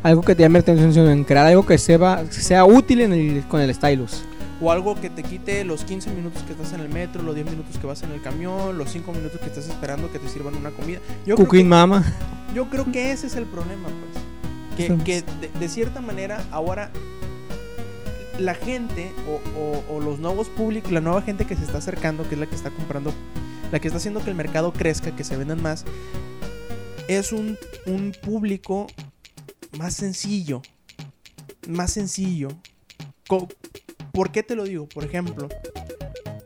algo que te llame la atención, sino en crear algo que sea, sea útil en el- con el stylus. O algo que te quite los 15 minutos que estás en el metro, los 10 minutos que vas en el camión, los 5 minutos que estás esperando que te sirvan una comida. Yo creo, Cooking que, Mama. yo creo que ese es el problema, pues. Que, Sí. que de, de cierta manera ahora la gente o, o- o los nuevos públicos, la nueva gente que se está acercando, que es la que está comprando, la que está haciendo que el mercado crezca, que se vendan más, es un, un público más sencillo. Más sencillo. ¿Por qué te lo digo? Por ejemplo,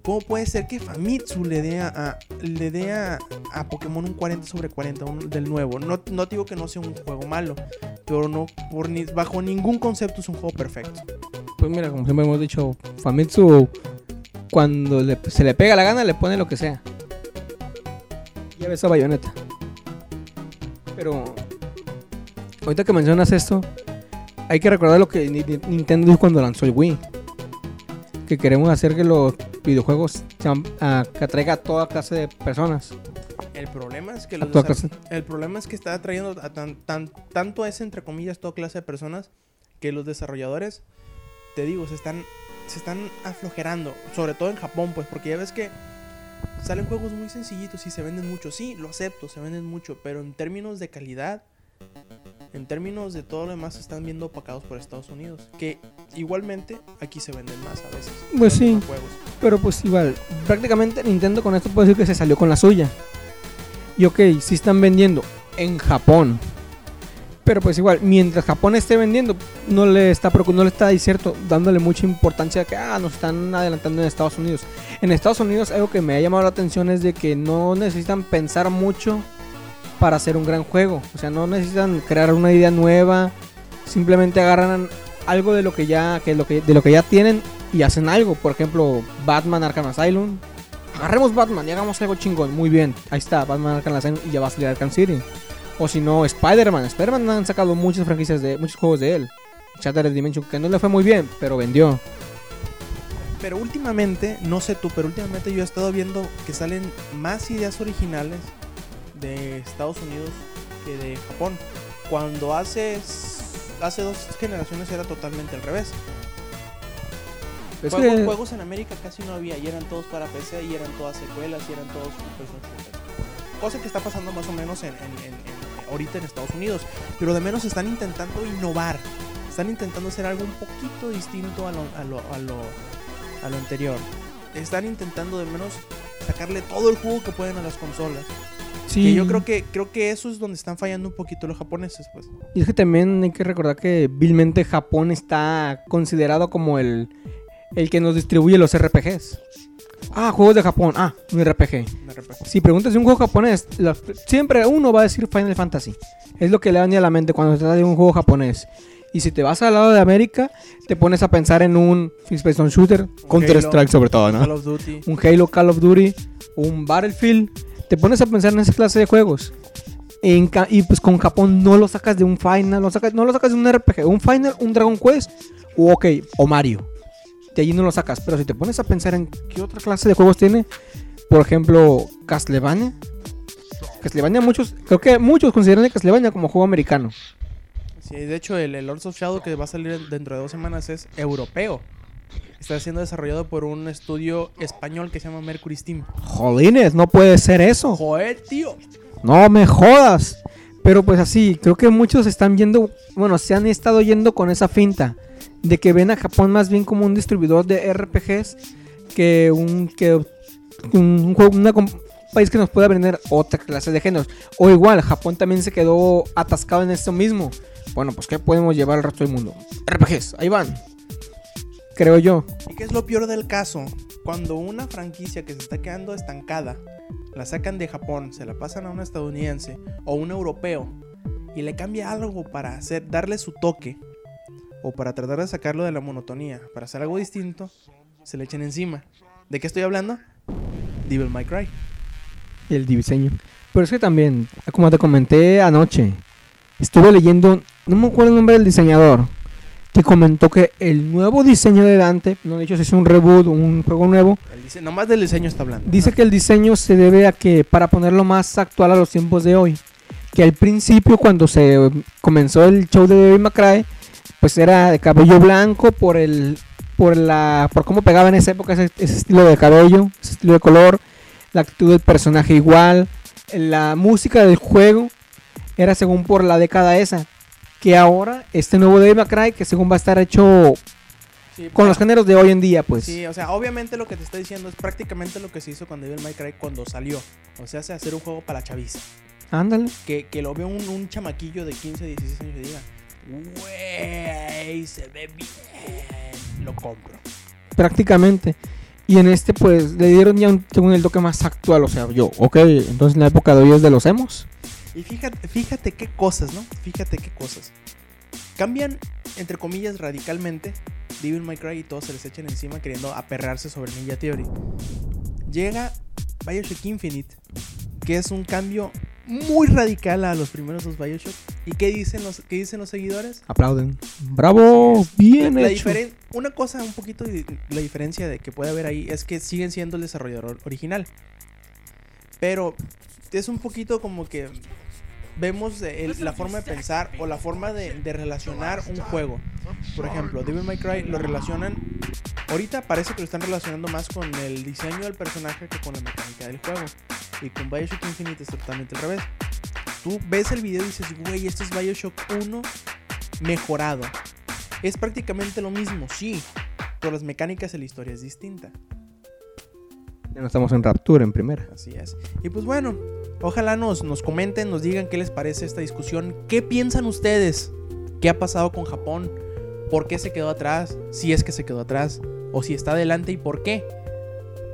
¿cómo puede ser que Famitsu le dé a, le dé a, a Pokémon un 40 sobre 40 un- del nuevo? No, no digo que no sea un juego malo, pero no por ni- bajo ningún concepto es un juego perfecto. Pues mira, como siempre hemos dicho, Famitsu cuando se le pega la gana le pone lo que sea. Ya ves a Bayonetta. Pero ahorita que mencionas esto, hay que recordar lo que Ni- Ni- Nintendo dijo cuando lanzó el Wii. Que queremos hacer que los videojuegos sean, ah, que atraiga a toda clase de personas. El problema es que A los el problema es que está atrayendo a tan, tan- tanto es entre comillas toda clase de personas que los desarrolladores te digo se están se están aflojerando, sobre todo en Japón, pues porque ya ves que salen juegos muy sencillitos y se venden mucho. Sí, lo acepto, se venden mucho, pero en términos de calidad en términos de todo lo demás se están viendo opacados por Estados Unidos, que igualmente aquí se venden más a veces. Pues sí. Pero pues igual, prácticamente Nintendo con esto puede decir que se salió con la suya. Y ok, sí están vendiendo en Japón. Pero pues igual, mientras Japón esté vendiendo, no le está no le está cierto, dándole mucha importancia a que ah, nos están adelantando en Estados Unidos. En Estados Unidos algo que me ha llamado la atención es de que no necesitan pensar mucho para hacer un gran juego. O sea, no necesitan crear una idea nueva. Simplemente agarran algo de lo que ya, que lo que, de lo que ya tienen y hacen algo. Por ejemplo, Batman Arkham Asylum. Agarremos Batman y hagamos algo chingón. Muy bien. Ahí está, Batman Arkham Asylum y ya va a salir Arkham City. O si no, Spider-Man. Spider-Man han sacado muchas franquicias de muchos juegos de él. Shattered Dimension, que no le fue muy bien, pero vendió. Pero últimamente, no sé tú, pero últimamente yo he estado viendo que salen más ideas originales de Estados Unidos que de Japón. Cuando hace, hace dos generaciones era totalmente al revés. Juegos, que- juegos en América casi no había y eran todos para PC y eran todas secuelas y eran todos. Cosa que está pasando más o menos en, en- en- en- ahorita en Estados Unidos. Pero de menos están intentando innovar. Están intentando hacer algo un poquito distinto a lo, a lo, a lo, a lo anterior. Están intentando de menos sacarle todo el jugo que pueden a las consolas. sí. Que yo creo que, creo que eso es donde están fallando un poquito los japoneses, pues. Y es que también hay que recordar que vilmente Japón está considerado como el, el que nos distribuye los RPGs. Ah, juegos de Japón. Ah, un RPG. repente. Si preguntas de un juego japonés, la- siempre uno va a decir Final Fantasy. Es lo que le da a la mente cuando se trata de un juego japonés. Y si te vas al lado de América, te pones a pensar en un First Shooter, Counter Strike sobre todo, Call ¿no? of Duty. Un Halo, Call of Duty, un Battlefield. Te pones a pensar en esa clase de juegos. En y pues con Japón no lo sacas de un Final, lo sacas, no lo sacas de un RPG, un Final, un Dragon Quest, o ok, o Mario. De allí no lo sacas. Pero si te pones a pensar en qué otra clase de juegos tiene, por ejemplo, Castlevania. Castlevania, muchos, creo que muchos consideran a Castlevania como juego americano. Sí, de hecho, el, el Lords of Shadow que va a salir dentro de dos semanas es europeo. Está siendo desarrollado por un estudio español que se llama Mercury Steam. Jolines, no puede ser eso. Joder, tío. No me jodas. Pero pues así, creo que muchos están viendo, bueno, se han estado yendo con esa finta de que ven a Japón más bien como un distribuidor de RPGs que un que un, un país que nos pueda vender otra clase de géneros. O igual, Japón también se quedó atascado en esto mismo. Bueno, pues ¿qué podemos llevar al resto del mundo? RPGs, ahí van. Creo yo. ¿Y qué es lo peor del caso? Cuando una franquicia que se está quedando estancada, la sacan de Japón, se la pasan a un estadounidense o un europeo y le cambia algo para hacer, darle su toque o para tratar de sacarlo de la monotonía, para hacer algo distinto, se le echan encima. ¿De qué estoy hablando? Devil May Cry. el diseño. Pero es que también, como te comenté anoche, estuve leyendo, no me acuerdo el nombre del diseñador, que comentó que el nuevo diseño de Dante, no he dicho si es un reboot, un juego nuevo, El nomás del diseño está hablando. dice que el diseño se debe a que, para ponerlo más actual a los tiempos de hoy, que al principio cuando se comenzó el show de Devil May Cry, pues era de cabello blanco por el por la por cómo pegaba en esa época ese, ese estilo de cabello, ese estilo de color, la actitud del personaje igual, la música del juego era según por la década esa, que ahora este nuevo Devil May Cry que según va a estar hecho Sí, con los para- géneros de hoy en día, pues. Sí, o sea, obviamente lo que te está diciendo es prácticamente lo que se hizo con Devil May Cry cuando salió. O sea, hace hacer un juego para la chaviza. Ándale. Que, que lo vea un, un chamaquillo de 15, 16 años y diga, güey, se ve bien. Lo compro. prácticamente. Y en este, pues, le dieron ya un, según el toque más actual. O sea, yo, ok, entonces en la época de hoy es de los emos. Y fíjate, fíjate qué cosas, ¿no? Fíjate qué cosas. Cambian, entre comillas, radicalmente Devil May Cry y todos se les echan encima queriendo aperrarse sobre Ninja Theory. Llega Bioshock Infinite, que es un cambio muy radical a los primeros dos Bioshock. ¿Y qué dicen los, qué dicen los seguidores? Aplauden. Bravo, bien La hecho. una cosa un poquito de- la diferencia de que puede haber ahí es que siguen siendo el desarrollador original. Pero es un poquito como que vemos el- la forma de pensar o la forma de, de relacionar un juego. Por ejemplo, Devil May Cry lo relacionan. Ahorita parece que lo están relacionando más con el diseño del personaje que con la mecánica del juego. Y con Bioshock Infinite es totalmente al revés. Tú ves el video y dices, güey, esto es Bioshock 1 mejorado. Es prácticamente lo mismo, sí. Pero las mecánicas de la historia es distinta. Ya no estamos en Rapture en primera. Así es. Y pues bueno, ojalá nos, nos comenten, nos digan qué les parece esta discusión. ¿Qué piensan ustedes? ¿Qué ha pasado con Japón? ¿Por qué se quedó atrás? Si es que se quedó atrás. O si está adelante y por qué.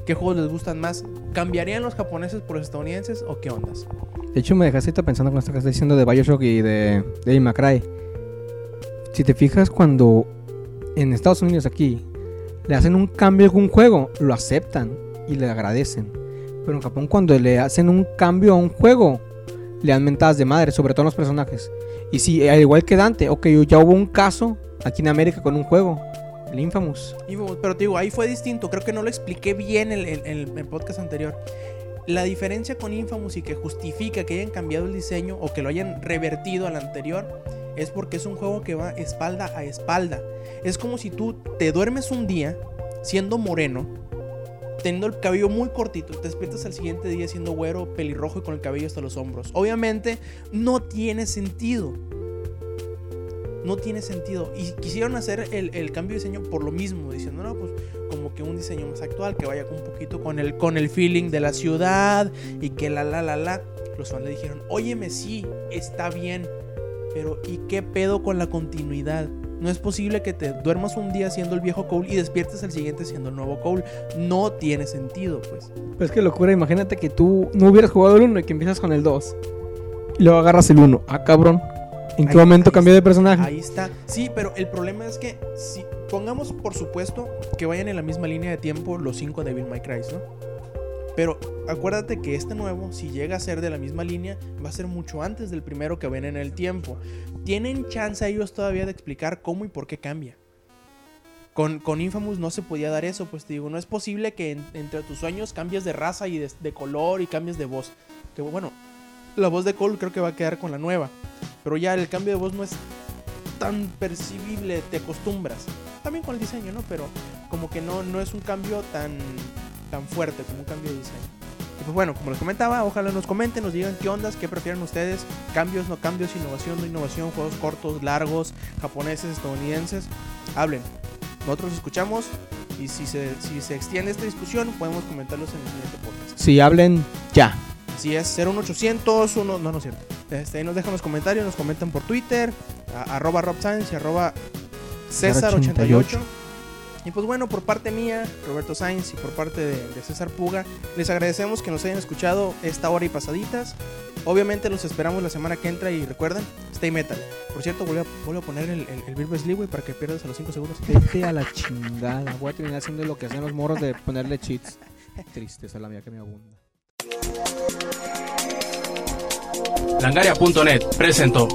¿Qué juegos les gustan más? ¿Cambiarían los japoneses por los estadounidenses o qué ondas? De hecho, me dejaste pensando con esto que estás diciendo de Bioshock y de Devil May Cry. Si te fijas, cuando en Estados Unidos aquí le hacen un cambio a un juego, lo aceptan y le agradecen. Pero en Japón, cuando le hacen un cambio a un juego, le dan mentadas de madre, sobre todo a los personajes. Y sí, al igual que Dante, ok, ya hubo un caso aquí en América con un juego, el Infamous. Infamous, Pero te digo, ahí fue distinto. Creo que no lo expliqué bien en el, en el podcast anterior. La diferencia con Infamous y que justifica que hayan cambiado el diseño o que lo hayan revertido al anterior es porque es un juego que va espalda a espalda. Es como si tú te duermes un día siendo moreno, teniendo el cabello muy cortito, te despiertas al siguiente día siendo güero, pelirrojo y con el cabello hasta los hombros. Obviamente no tiene sentido no tiene sentido. Y quisieron hacer el, cambio de diseño por lo mismo, diciendo, no, pues como que un diseño más actual, que vaya un poquito con el, con el feeling de la ciudad y que la, la, la, la. Los fans le dijeron, óyeme, sí, está bien, pero ¿y qué pedo con la continuidad? No es posible que te duermas un día siendo el viejo Cole y despiertes al siguiente siendo el nuevo Cole. No tiene sentido, pues. Pues qué locura, imagínate que tú no hubieras jugado el 1 y que empiezas con el 2. Y luego agarras el 1. Ah, cabrón. ¿En qué Ahí- momento ahí cambió de personaje? Ahí está. Sí, pero el problema es que si pongamos por supuesto que vayan en la misma línea de tiempo los 5 Devil May Cry, ¿no? Pero acuérdate que este nuevo, si llega a ser de la misma línea, va a ser mucho antes del primero que ven en el tiempo. Tienen chance ellos todavía de explicar cómo y por qué cambia. Con, con Infamous no se podía dar eso, pues te digo, no es posible que en- entre tus sueños cambies de raza y de, de color y cambies de voz. Que bueno, la voz de Cole creo que va a quedar con la nueva. Pero ya el cambio de voz no es tan percibible, te acostumbras. También con el diseño, ¿no? Pero como que no, no es un cambio tan, tan fuerte como un cambio de diseño. Y pues bueno, como les comentaba, ojalá nos comenten, nos digan qué ondas, qué prefieren ustedes, cambios, no cambios, innovación, no innovación, juegos cortos, largos, japoneses, estadounidenses. Hablen. Nosotros escuchamos y si se, si se extiende esta discusión, podemos comentarlos en el siguiente podcast. Si hablen ya. Así es, 01800, uno, no, no es cierto. Este, nos dejan los comentarios, nos comentan por Twitter, a- arroba Rob Sainz y arroba César88. Y pues bueno, por parte mía, Roberto Sainz, y por parte de, de César Puga, les agradecemos que nos hayan escuchado esta hora y pasaditas. Obviamente los esperamos la semana que entra y recuerden, stay metal. Por cierto, vuelvo a, vuelvo a poner el, el, el para que pierdas a los 5 segundos. Vete a la chingada. Voy a terminar haciendo lo que hacen los morros de ponerle cheats. Triste, esa es la mía que me abunda. Langaria.net presentó